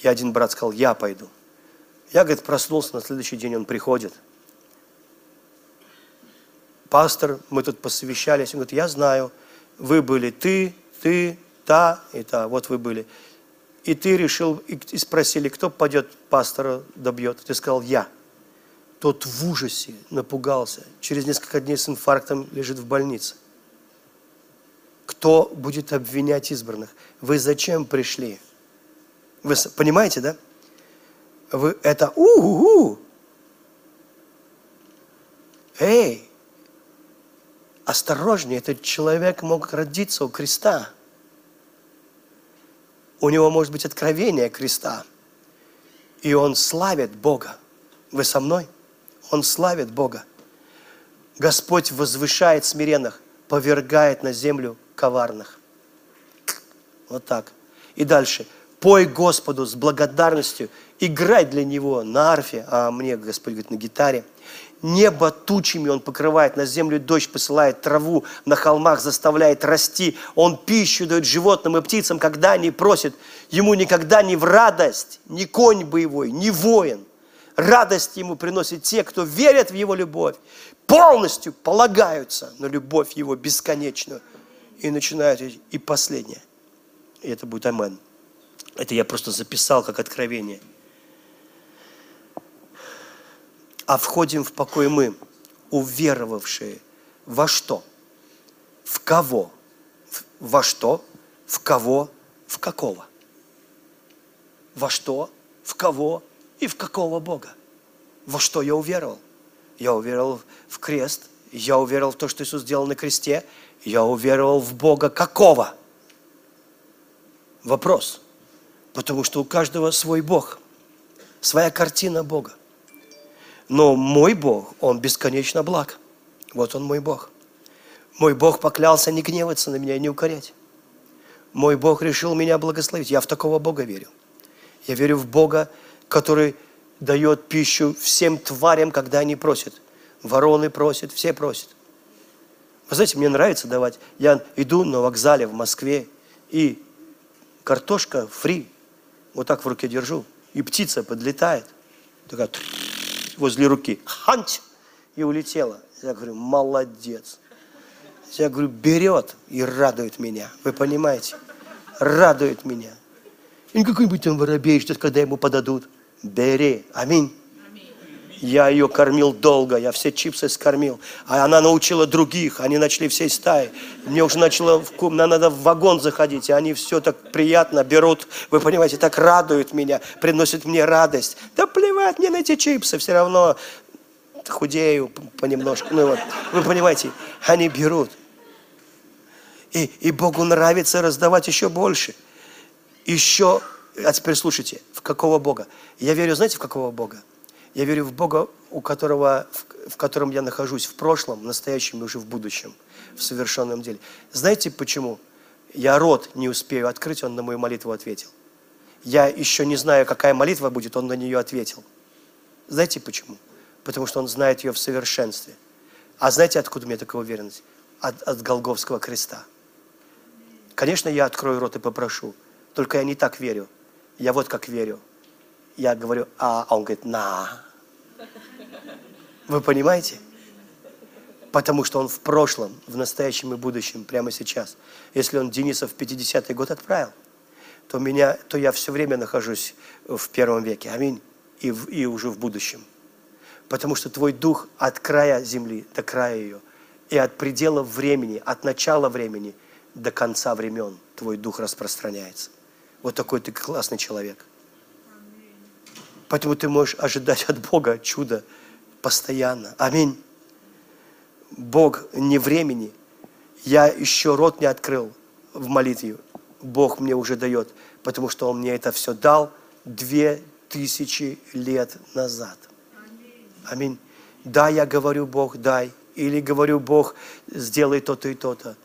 И один брат сказал, я пойду. Я, говорит, проснулся, на следующий день он приходит. Пастор, мы тут посовещались, он говорит, я знаю, вы были ты, ты, та и та, вот вы были. И ты решил, и спросили, кто пойдет пастора добьет. Ты сказал, я. Тот в ужасе напугался. Через несколько дней с инфарктом лежит в больнице. Кто будет обвинять избранных? Вы зачем пришли? Вы понимаете, да? Вы это у-у-у. Эй, осторожнее, этот человек мог родиться у креста. У него может быть откровение креста. И он славит Бога. Вы со мной? Он славит Бога. Господь возвышает смиренных, повергает на землю коварных. Вот так. И дальше. Пой Господу с благодарностью играть для Него на арфе, а мне Господь говорит на гитаре. Небо тучами Он покрывает, на землю дождь посылает, траву на холмах заставляет расти. Он пищу дает животным и птицам, когда они просят. Ему никогда не в радость, ни конь боевой, ни воин. Радость ему приносят те, кто верят в его любовь, полностью полагаются на любовь его бесконечную. И начинают, и последнее. И это будет амен. Это я просто записал как откровение – а входим в покой мы, уверовавшие во что? В кого? Во что? В кого? В какого? Во что? В кого? И в какого Бога? Во что я уверовал? Я уверовал в крест, я уверовал в то, что Иисус сделал на кресте, я уверовал в Бога какого? Вопрос. Потому что у каждого свой Бог, своя картина Бога. Но мой Бог, Он бесконечно благ. Вот Он мой Бог. Мой Бог поклялся не гневаться на меня и не укорять. Мой Бог решил меня благословить. Я в такого Бога верю. Я верю в Бога, который дает пищу всем тварям, когда они просят. Вороны просят, все просят. Вы знаете, мне нравится давать. Я иду на вокзале в Москве, и картошка фри, вот так в руке держу, и птица подлетает, такая возле руки, ханч, и улетела. Я говорю, молодец. Я говорю, берет и радует меня. Вы понимаете? Радует меня. И какой-нибудь там воробей, что когда ему подадут. Бери. Аминь. Я ее кормил долго, я все чипсы скормил. А она научила других, они начали всей стаи. Мне уже начало, в, надо в вагон заходить, и они все так приятно берут, вы понимаете, так радуют меня, приносят мне радость. Да плевать мне на эти чипсы, все равно худею понемножку. Ну вот, вы понимаете, они берут. И, и Богу нравится раздавать еще больше. Еще, а теперь слушайте, в какого Бога? Я верю, знаете, в какого Бога? Я верю в Бога, у которого, в, в котором я нахожусь в прошлом, в настоящем и уже в будущем, в совершенном деле. Знаете почему? Я рот не успею открыть, он на мою молитву ответил. Я еще не знаю, какая молитва будет, он на нее ответил. Знаете почему? Потому что он знает ее в совершенстве. А знаете, откуда меня такая уверенность? От, от Голговского креста. Конечно, я открою рот и попрошу, только я не так верю. Я вот как верю – я говорю, а, а он говорит, на. Вы понимаете? Потому что он в прошлом, в настоящем и будущем, прямо сейчас. Если он Дениса в 50-й год отправил, то, меня, то я все время нахожусь в первом веке. Аминь. И, в, и уже в будущем. Потому что твой дух от края земли до края ее, и от предела времени, от начала времени до конца времен твой дух распространяется. Вот такой ты классный человек. Поэтому ты можешь ожидать от Бога чуда постоянно. Аминь. Бог не времени. Я еще рот не открыл в молитве. Бог мне уже дает, потому что Он мне это все дал две тысячи лет назад. Аминь. Да, я говорю, Бог, дай. Или говорю, Бог, сделай то-то и то-то.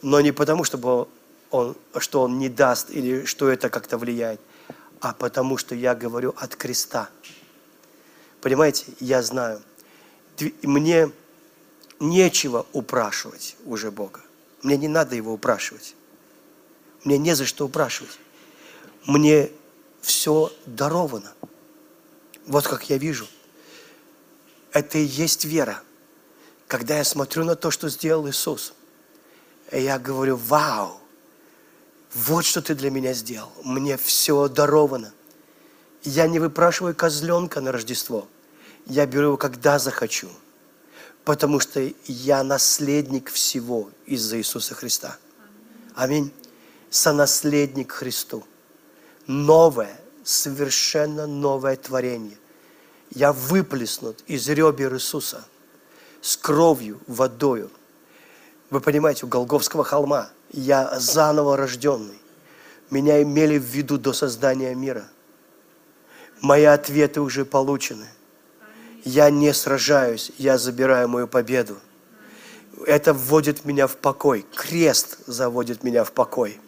Но не потому, чтобы он, что Он не даст, или что это как-то влияет а потому что я говорю от креста. Понимаете, я знаю, мне нечего упрашивать уже Бога. Мне не надо Его упрашивать. Мне не за что упрашивать. Мне все даровано. Вот как я вижу. Это и есть вера. Когда я смотрю на то, что сделал Иисус, я говорю, вау, вот что ты для меня сделал. Мне все даровано. Я не выпрашиваю козленка на Рождество. Я беру его, когда захочу. Потому что я наследник всего из-за Иисуса Христа. Аминь. Сонаследник Христу. Новое, совершенно новое творение. Я выплеснут из ребер Иисуса с кровью, водою. Вы понимаете, у Голговского холма – я заново рожденный. Меня имели в виду до создания мира. Мои ответы уже получены. Я не сражаюсь, я забираю мою победу. Это вводит меня в покой. Крест заводит меня в покой.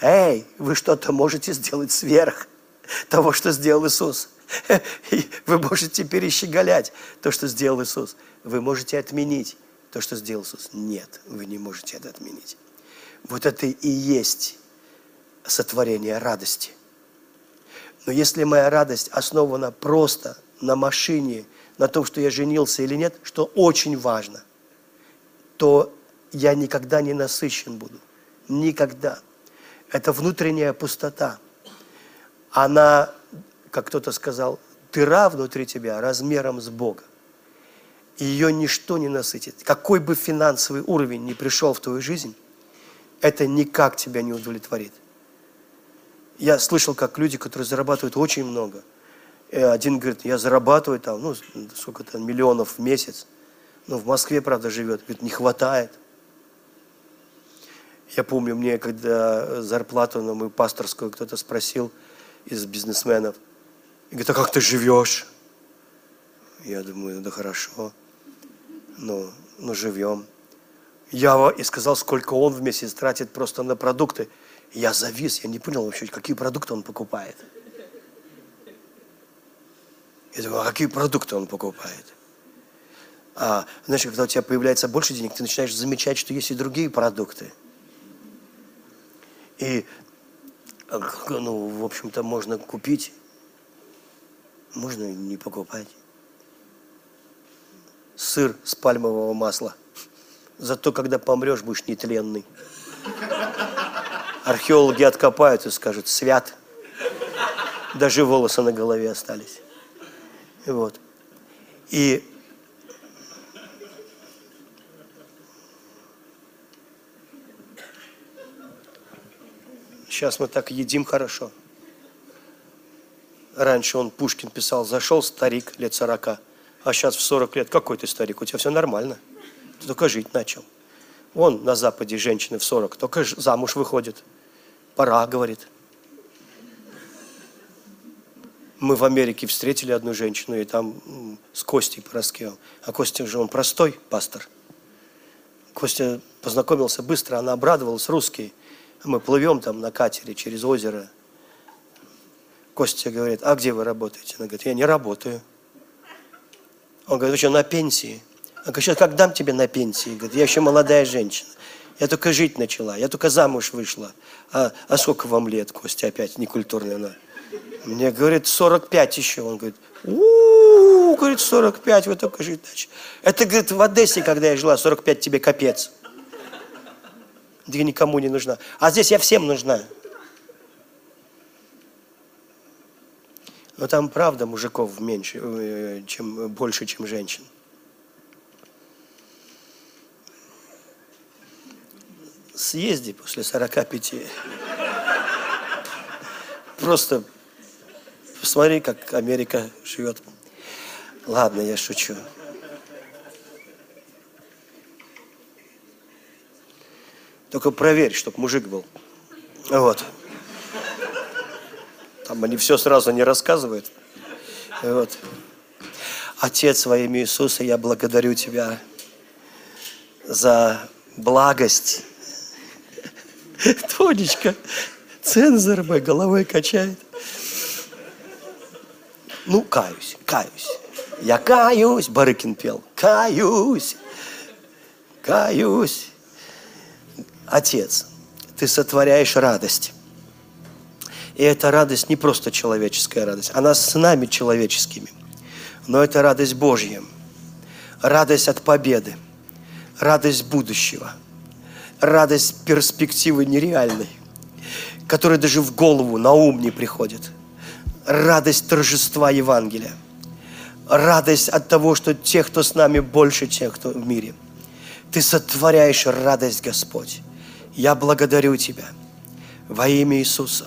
Эй, вы что-то можете сделать сверх того, что сделал Иисус. Вы можете перещеголять то, что сделал Иисус. Вы можете отменить то, что сделал Иисус. Нет, вы не можете это отменить. Вот это и есть сотворение радости. Но если моя радость основана просто на машине, на том, что я женился или нет, что очень важно, то я никогда не насыщен буду. Никогда. Это внутренняя пустота. Она, как кто-то сказал, дыра внутри тебя размером с Бога. Ее ничто не насытит. Какой бы финансовый уровень ни пришел в твою жизнь, это никак тебя не удовлетворит. Я слышал, как люди, которые зарабатывают очень много, один говорит, я зарабатываю там, ну, сколько-то миллионов в месяц, но в Москве, правда, живет, говорит, не хватает. Я помню, мне, когда зарплату на мою пасторскую кто-то спросил из бизнесменов, и говорит, а как ты живешь? Я думаю, да хорошо, ну, ну живем. Я и сказал, сколько он в месяц тратит просто на продукты. Я завис, я не понял вообще, какие продукты он покупает. Я думаю, а какие продукты он покупает? А, знаешь, когда у тебя появляется больше денег, ты начинаешь замечать, что есть и другие продукты. И, ну, в общем-то, можно купить, можно не покупать. Сыр с пальмового масла. Зато, когда помрешь, будешь нетленный. Археологи откопают и скажут, свят. Даже волосы на голове остались. Вот. И сейчас мы так едим хорошо. Раньше он, Пушкин писал, зашел старик лет сорока, а сейчас в сорок лет, какой ты старик, у тебя все нормально. Только жить начал. Вон на Западе женщины в сорок только замуж выходят. Пора, говорит. Мы в Америке встретили одну женщину, и там с Костей Пороскевым. А Костя же он простой пастор. Костя познакомился быстро, она обрадовалась, русский. Мы плывем там на катере через озеро. Костя говорит, а где вы работаете? Она говорит, я не работаю. Он говорит, вы что, на пенсии? Она говорит, как дам тебе на пенсии? Говорит, я еще молодая женщина. Я только жить начала, я только замуж вышла. А, а сколько вам лет, Костя, опять некультурная она? Мне говорит, 45 еще. Он говорит, у говорит, 45, вы только жить начали. Это, говорит, в Одессе, когда я жила, 45 тебе капец. Ты никому не нужна. А здесь я всем нужна. Но там правда мужиков меньше, э, чем, больше, чем женщин. Съезди после 45. Просто Посмотри, как Америка живет. Ладно, я шучу. Только проверь, чтобы мужик был. Вот. Там они все сразу не рассказывают. Вот. Отец во имя Иисуса, я благодарю Тебя за благость. Тонечка, цензор мой головой качает. Ну, каюсь, каюсь. Я каюсь, Барыкин пел. Каюсь, каюсь. Отец, ты сотворяешь радость. И эта радость не просто человеческая радость, она с нами человеческими. Но это радость Божья, радость от победы, радость будущего, радость перспективы нереальной, которая даже в голову, на ум не приходит – радость торжества Евангелия. Радость от того, что тех, кто с нами, больше тех, кто в мире. Ты сотворяешь радость, Господь. Я благодарю Тебя во имя Иисуса.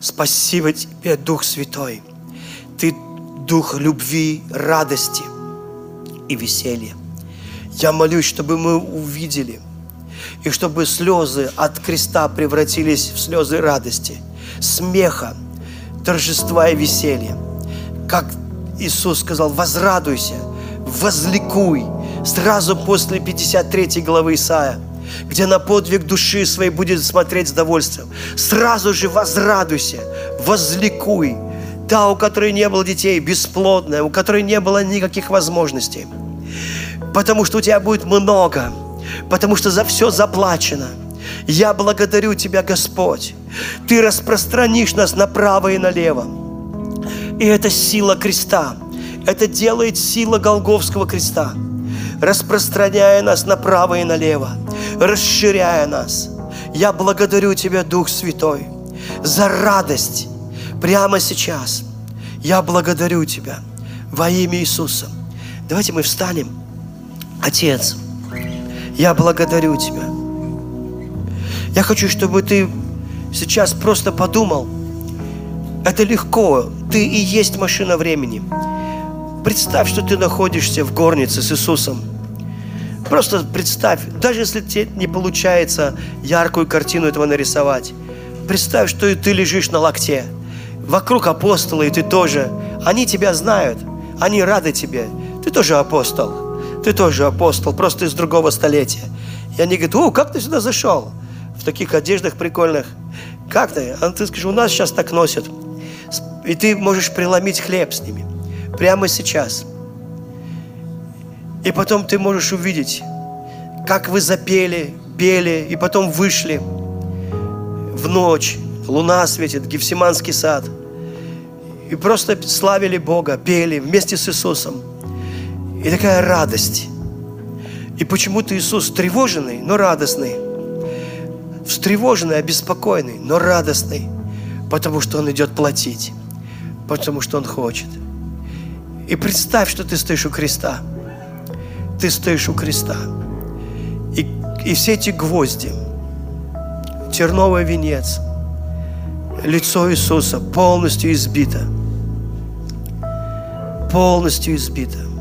Спасибо Тебе, Дух Святой. Ты Дух любви, радости и веселья. Я молюсь, чтобы мы увидели, и чтобы слезы от креста превратились в слезы радости, смеха, торжества и веселья. Как Иисус сказал, возрадуйся, возликуй. Сразу после 53 главы Исаия, где на подвиг души своей будет смотреть с довольствием. Сразу же возрадуйся, возликуй. Та, у которой не было детей, бесплодная, у которой не было никаких возможностей. Потому что у тебя будет много, потому что за все заплачено – я благодарю Тебя, Господь. Ты распространишь нас направо и налево. И это сила креста. Это делает сила Голговского креста, распространяя нас направо и налево, расширяя нас. Я благодарю Тебя, Дух Святой, за радость прямо сейчас. Я благодарю Тебя во имя Иисуса. Давайте мы встанем. Отец, я благодарю Тебя. Я хочу, чтобы ты сейчас просто подумал, это легко, ты и есть машина времени. Представь, что ты находишься в горнице с Иисусом. Просто представь, даже если тебе не получается яркую картину этого нарисовать, представь, что и ты лежишь на локте. Вокруг апостолы, и ты тоже. Они тебя знают, они рады тебе. Ты тоже апостол. Ты тоже апостол, просто из другого столетия. И они говорят, о, как ты сюда зашел? в таких одеждах прикольных. Как ты? А ты скажешь, у нас сейчас так носят. И ты можешь преломить хлеб с ними. Прямо сейчас. И потом ты можешь увидеть, как вы запели, пели, и потом вышли в ночь, луна светит, Гефсиманский сад, и просто славили Бога, пели вместе с Иисусом. И такая радость. И почему-то Иисус тревоженный, но радостный. Встревоженный, обеспокоенный, но радостный. Потому что Он идет платить. Потому что Он хочет. И представь, что ты стоишь у креста. Ты стоишь у креста. И, и все эти гвозди, терновый венец, лицо Иисуса полностью избито. Полностью избито.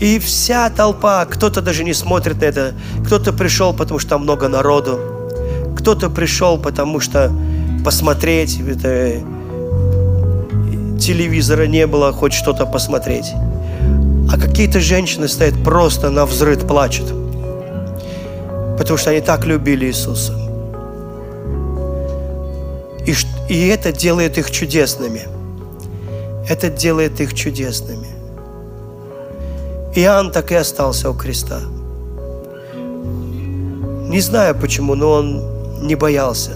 И вся толпа, кто-то даже не смотрит на это, кто-то пришел, потому что там много народу, кто-то пришел, потому что посмотреть, это, телевизора не было, хоть что-то посмотреть. А какие-то женщины стоят просто на взрыв, плачут, потому что они так любили Иисуса. И, и это делает их чудесными. Это делает их чудесными. Иоанн так и остался у креста. Не знаю почему, но он не боялся.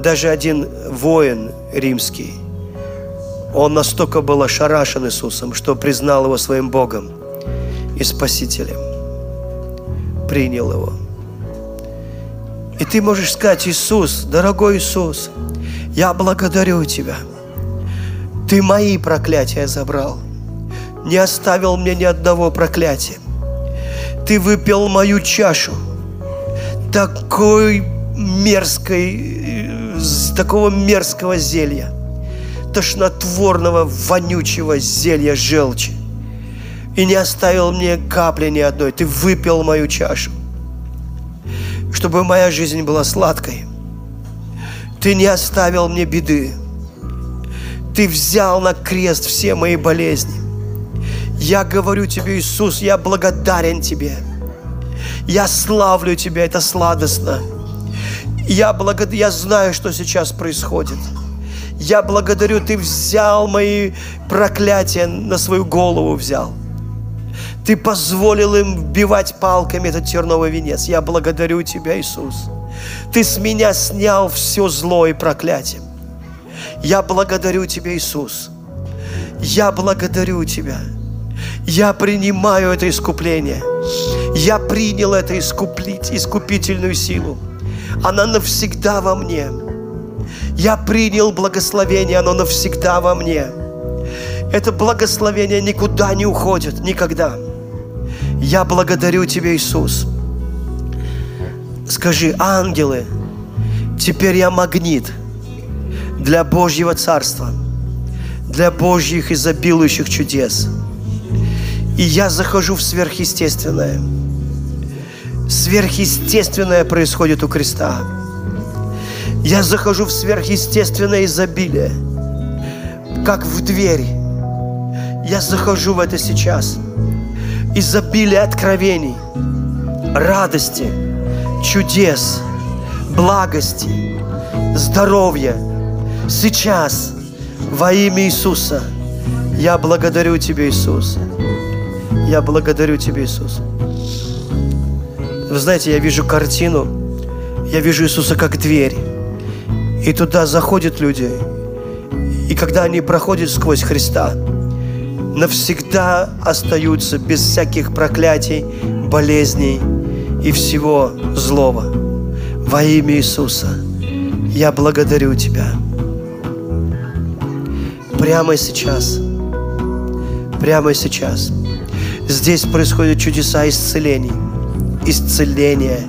Даже один воин римский, он настолько был ошарашен Иисусом, что признал его своим Богом и Спасителем. Принял его. И ты можешь сказать, Иисус, дорогой Иисус, я благодарю Тебя. Ты мои проклятия забрал – не оставил мне ни одного проклятия. Ты выпил мою чашу такой мерзкой, такого мерзкого зелья, тошнотворного, вонючего зелья желчи. И не оставил мне капли ни одной. Ты выпил мою чашу, чтобы моя жизнь была сладкой. Ты не оставил мне беды. Ты взял на крест все мои болезни. Я говорю тебе, Иисус, я благодарен тебе. Я славлю тебя, это сладостно. Я, благод... я знаю, что сейчас происходит. Я благодарю, ты взял мои проклятия на свою голову взял. Ты позволил им вбивать палками этот терновый венец. Я благодарю Тебя, Иисус. Ты с меня снял все зло и проклятие. Я благодарю Тебя, Иисус. Я благодарю Тебя. Я принимаю это искупление. Я принял это искуплить, искупительную силу. Она навсегда во мне. Я принял благословение, оно навсегда во мне. Это благословение никуда не уходит, никогда. Я благодарю Тебя, Иисус. Скажи, ангелы, теперь я магнит для Божьего Царства, для Божьих изобилующих чудес – и я захожу в сверхъестественное. Сверхъестественное происходит у креста. Я захожу в сверхъестественное изобилие, как в дверь. Я захожу в это сейчас. Изобилие откровений, радости, чудес, благости, здоровья. Сейчас во имя Иисуса я благодарю Тебя, Иисус. Я благодарю Тебя, Иисус. Вы знаете, я вижу картину, я вижу Иисуса как дверь. И туда заходят люди. И когда они проходят сквозь Христа, навсегда остаются без всяких проклятий, болезней и всего злого. Во имя Иисуса я благодарю Тебя. Прямо сейчас. Прямо сейчас. Здесь происходят чудеса исцелений, исцеления,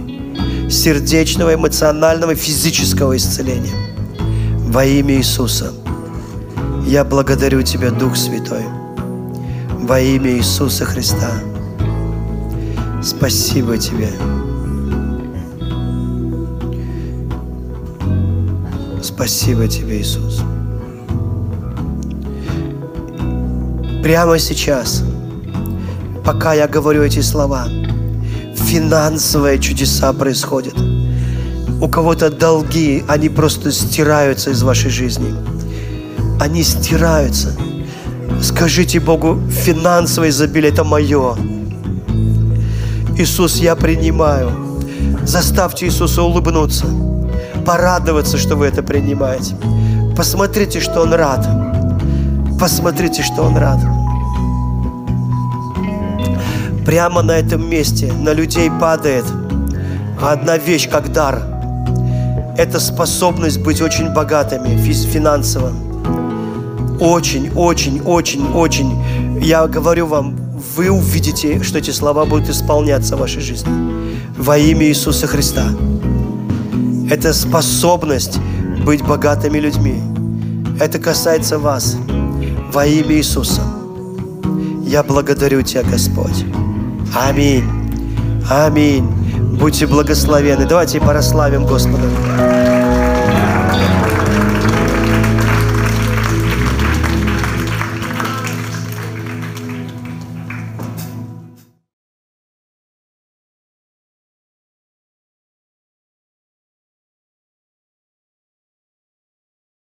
сердечного, эмоционального, физического исцеления. Во имя Иисуса. Я благодарю Тебя, Дух Святой. Во имя Иисуса Христа. Спасибо Тебе. Спасибо Тебе, Иисус. Прямо сейчас – пока я говорю эти слова, финансовые чудеса происходят. У кого-то долги, они просто стираются из вашей жизни. Они стираются. Скажите Богу, финансовое изобилие – это мое. Иисус, я принимаю. Заставьте Иисуса улыбнуться, порадоваться, что вы это принимаете. Посмотрите, что Он рад. Посмотрите, что Он рад. Прямо на этом месте на людей падает одна вещь, как дар. Это способность быть очень богатыми финансово. Очень, очень, очень, очень. Я говорю вам, вы увидите, что эти слова будут исполняться в вашей жизни. Во имя Иисуса Христа. Это способность быть богатыми людьми. Это касается вас. Во имя Иисуса. Я благодарю Тебя, Господь. Аминь. Аминь. Будьте благословены. Давайте прославим Господа.